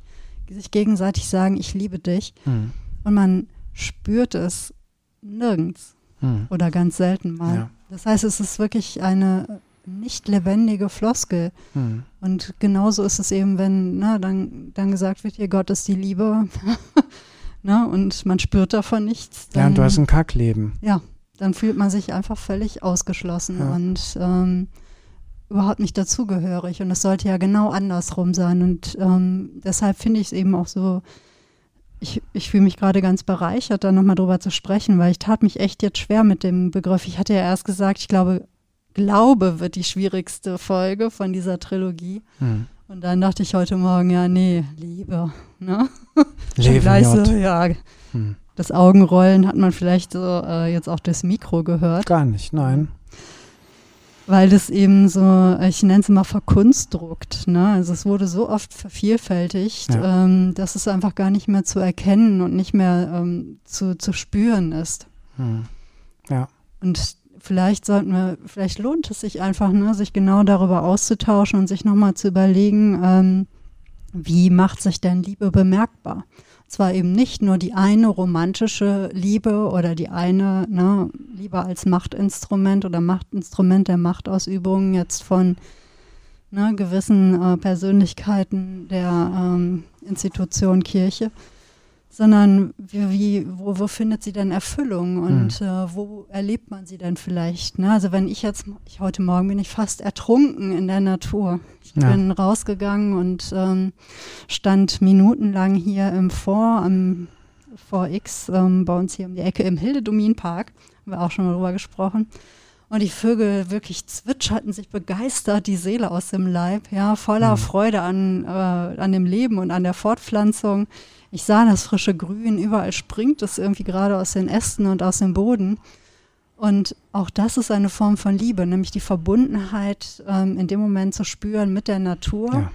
sich gegenseitig sagen, ich liebe dich. Mhm. Und man spürt es nirgends mhm. oder ganz selten mal. Ja. Das heißt, es ist wirklich eine nicht lebendige Floskel. Mhm. Und genauso ist es eben, wenn ne, dann, dann gesagt wird, ihr Gott ist die Liebe. *laughs* ne, und man spürt davon nichts. Dann, ja, und du hast ein Kackleben. Ja, dann fühlt man sich einfach völlig ausgeschlossen ja. und ähm, überhaupt nicht dazugehörig. Und es sollte ja genau andersrum sein. Und ähm, deshalb finde ich es eben auch so, ich, ich fühle mich gerade ganz bereichert, da nochmal drüber zu sprechen, weil ich tat mich echt jetzt schwer mit dem Begriff. Ich hatte ja erst gesagt, ich glaube, Glaube wird die schwierigste Folge von dieser Trilogie. Hm. Und dann dachte ich heute Morgen, ja, nee, Liebe. Ne? *laughs* Gleich so, ja. Hm. Das Augenrollen hat man vielleicht so äh, jetzt auch das Mikro gehört. Gar nicht, nein. Weil das eben so, ich nenne es immer verkunstdruckt. Ne? Also es wurde so oft vervielfältigt, ja. ähm, dass es einfach gar nicht mehr zu erkennen und nicht mehr ähm, zu, zu spüren ist. Hm. Ja. Und vielleicht sollten wir, vielleicht lohnt es sich einfach, ne, sich genau darüber auszutauschen und sich nochmal zu überlegen, ähm, wie macht sich denn Liebe bemerkbar? zwar eben nicht nur die eine romantische Liebe oder die eine ne, Liebe als Machtinstrument oder Machtinstrument der Machtausübung jetzt von ne, gewissen äh, Persönlichkeiten der ähm, Institution Kirche, sondern wie, wie, wo, wo findet sie denn Erfüllung und mhm. äh, wo erlebt man sie denn vielleicht? Ne? Also wenn ich jetzt, ich, heute Morgen bin ich fast ertrunken in der Natur. Ich ja. bin rausgegangen und ähm, stand minutenlang hier im Vor, am VX, ähm, bei uns hier um die Ecke im Hildedominpark, haben wir auch schon mal drüber gesprochen. Und die Vögel wirklich zwitscherten sich begeistert die Seele aus dem Leib, ja, voller mhm. Freude an, äh, an dem Leben und an der Fortpflanzung. Ich sah das frische Grün, überall springt es irgendwie gerade aus den Ästen und aus dem Boden. Und auch das ist eine Form von Liebe, nämlich die Verbundenheit ähm, in dem Moment zu spüren mit der Natur, ja.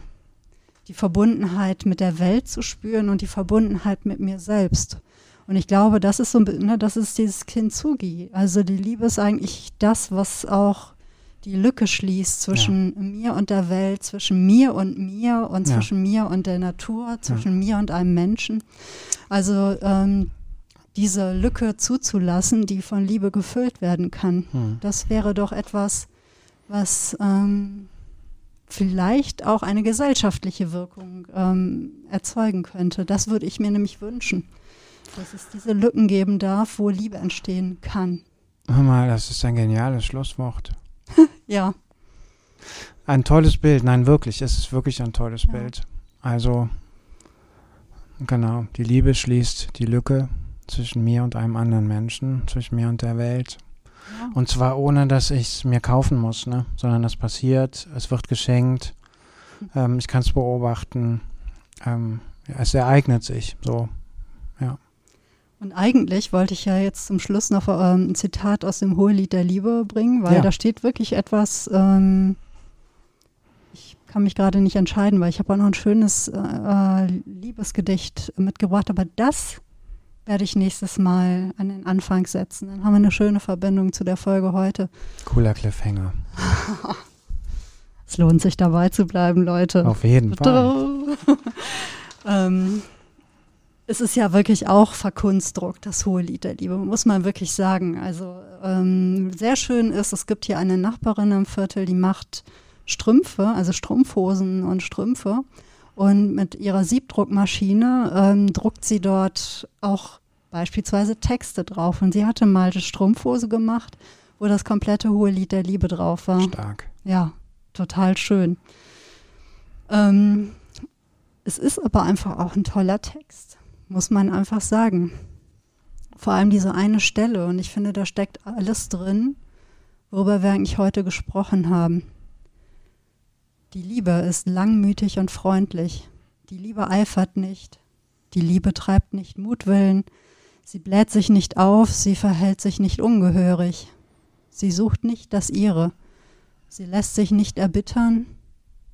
die Verbundenheit mit der Welt zu spüren und die Verbundenheit mit mir selbst. Und ich glaube, das ist so, ne, das ist dieses Kintsugi. Also die Liebe ist eigentlich das, was auch die Lücke schließt zwischen ja. mir und der Welt, zwischen mir und mir und ja. zwischen mir und der Natur, zwischen ja. mir und einem Menschen. Also ähm, diese Lücke zuzulassen, die von Liebe gefüllt werden kann, hm. das wäre doch etwas, was ähm, vielleicht auch eine gesellschaftliche Wirkung ähm, erzeugen könnte. Das würde ich mir nämlich wünschen, dass es diese Lücken geben darf, wo Liebe entstehen kann. Hör mal, das ist ein geniales Schlusswort. *laughs* ja. Ein tolles Bild, nein, wirklich, es ist wirklich ein tolles ja. Bild. Also, genau, die Liebe schließt die Lücke zwischen mir und einem anderen Menschen, zwischen mir und der Welt. Ja. Und zwar ohne, dass ich es mir kaufen muss, ne? sondern das passiert, es wird geschenkt, hm. ähm, ich kann es beobachten, ähm, es ereignet sich so. Und eigentlich wollte ich ja jetzt zum Schluss noch ähm, ein Zitat aus dem Hohelied der Liebe bringen, weil ja. da steht wirklich etwas, ähm, ich kann mich gerade nicht entscheiden, weil ich habe auch noch ein schönes äh, äh, Liebesgedicht mitgebracht, aber das werde ich nächstes Mal an den Anfang setzen. Dann haben wir eine schöne Verbindung zu der Folge heute. Cooler Cliffhanger. *laughs* es lohnt sich dabei zu bleiben, Leute. Auf jeden Fall. *laughs* ähm, es ist ja wirklich auch verkunstdruckt, das hohe Lied der Liebe, muss man wirklich sagen. Also ähm, sehr schön ist, es gibt hier eine Nachbarin im Viertel, die macht Strümpfe, also Strumpfhosen und Strümpfe. Und mit ihrer Siebdruckmaschine ähm, druckt sie dort auch beispielsweise Texte drauf. Und sie hatte mal eine Strumpfhose gemacht, wo das komplette hohe Lied der Liebe drauf war. Stark. Ja, total schön. Ähm, es ist aber einfach auch ein toller Text muss man einfach sagen. Vor allem diese eine Stelle. Und ich finde, da steckt alles drin, worüber wir eigentlich heute gesprochen haben. Die Liebe ist langmütig und freundlich. Die Liebe eifert nicht. Die Liebe treibt nicht Mutwillen. Sie bläht sich nicht auf, sie verhält sich nicht ungehörig. Sie sucht nicht das ihre. Sie lässt sich nicht erbittern.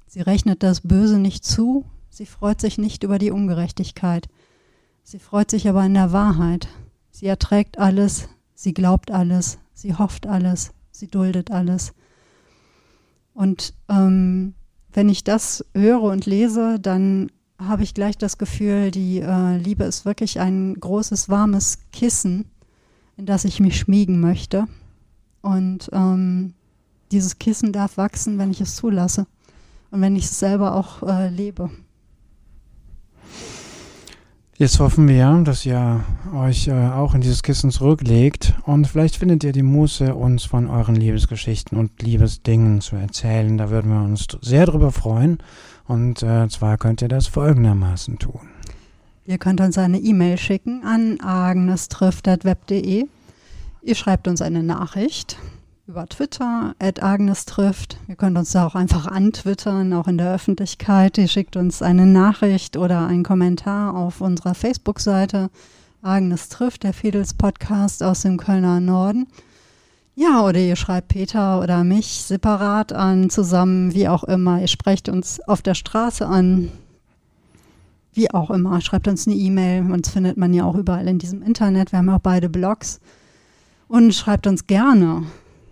Sie rechnet das Böse nicht zu. Sie freut sich nicht über die Ungerechtigkeit. Sie freut sich aber in der Wahrheit. Sie erträgt alles, sie glaubt alles, sie hofft alles, sie duldet alles. Und ähm, wenn ich das höre und lese, dann habe ich gleich das Gefühl, die äh, Liebe ist wirklich ein großes, warmes Kissen, in das ich mich schmiegen möchte. Und ähm, dieses Kissen darf wachsen, wenn ich es zulasse und wenn ich es selber auch äh, lebe. Jetzt hoffen wir, dass ihr euch äh, auch in dieses Kissen zurücklegt und vielleicht findet ihr die Muße, uns von euren Liebesgeschichten und Liebesdingen zu erzählen. Da würden wir uns sehr drüber freuen. Und äh, zwar könnt ihr das folgendermaßen tun. Ihr könnt uns eine E-Mail schicken an agnestrift.web.de. Ihr schreibt uns eine Nachricht über Twitter, at Agnes trifft. Ihr könnt uns da auch einfach antwittern, auch in der Öffentlichkeit. Ihr schickt uns eine Nachricht oder einen Kommentar auf unserer Facebook-Seite Agnes trifft, der Fedels Podcast aus dem Kölner Norden. Ja, oder ihr schreibt Peter oder mich separat an, zusammen, wie auch immer. Ihr sprecht uns auf der Straße an, wie auch immer. Schreibt uns eine E-Mail. Uns findet man ja auch überall in diesem Internet. Wir haben auch beide Blogs. Und schreibt uns gerne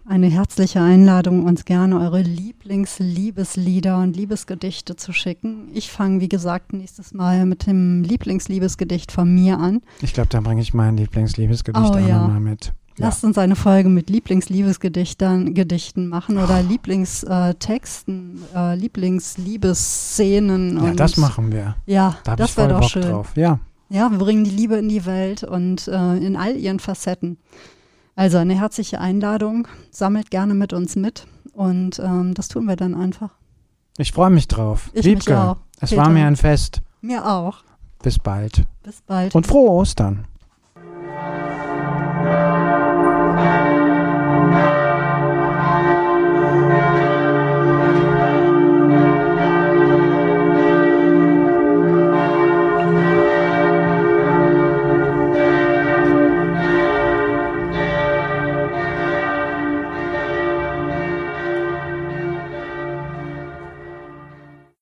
eine herzliche Einladung, uns gerne eure Lieblingsliebeslieder und Liebesgedichte zu schicken. Ich fange, wie gesagt, nächstes Mal mit dem Lieblingsliebesgedicht von mir an. Ich glaube, da bringe ich mein Lieblingsliebesgedicht Oh, auch ja. nochmal mit. Lasst uns eine Folge mit Lieblingsliebesgedichten Gedichten machen oder Lieblingstexten, äh, Lieblingsliebeszenen. Ja, das machen wir. Ja, Da das wäre doch Bock schön. drauf. Ja, Ja, wir bringen die Liebe in die Welt und äh, in all ihren Facetten. Also eine herzliche Einladung. Sammelt gerne mit uns mit und ähm, das tun wir dann einfach. ich freue mich drauf. Ich Liebke, mich auch. es Peter. war mir ein Fest. Mir auch. Bis bald. Bis bald. Und frohe Ostern.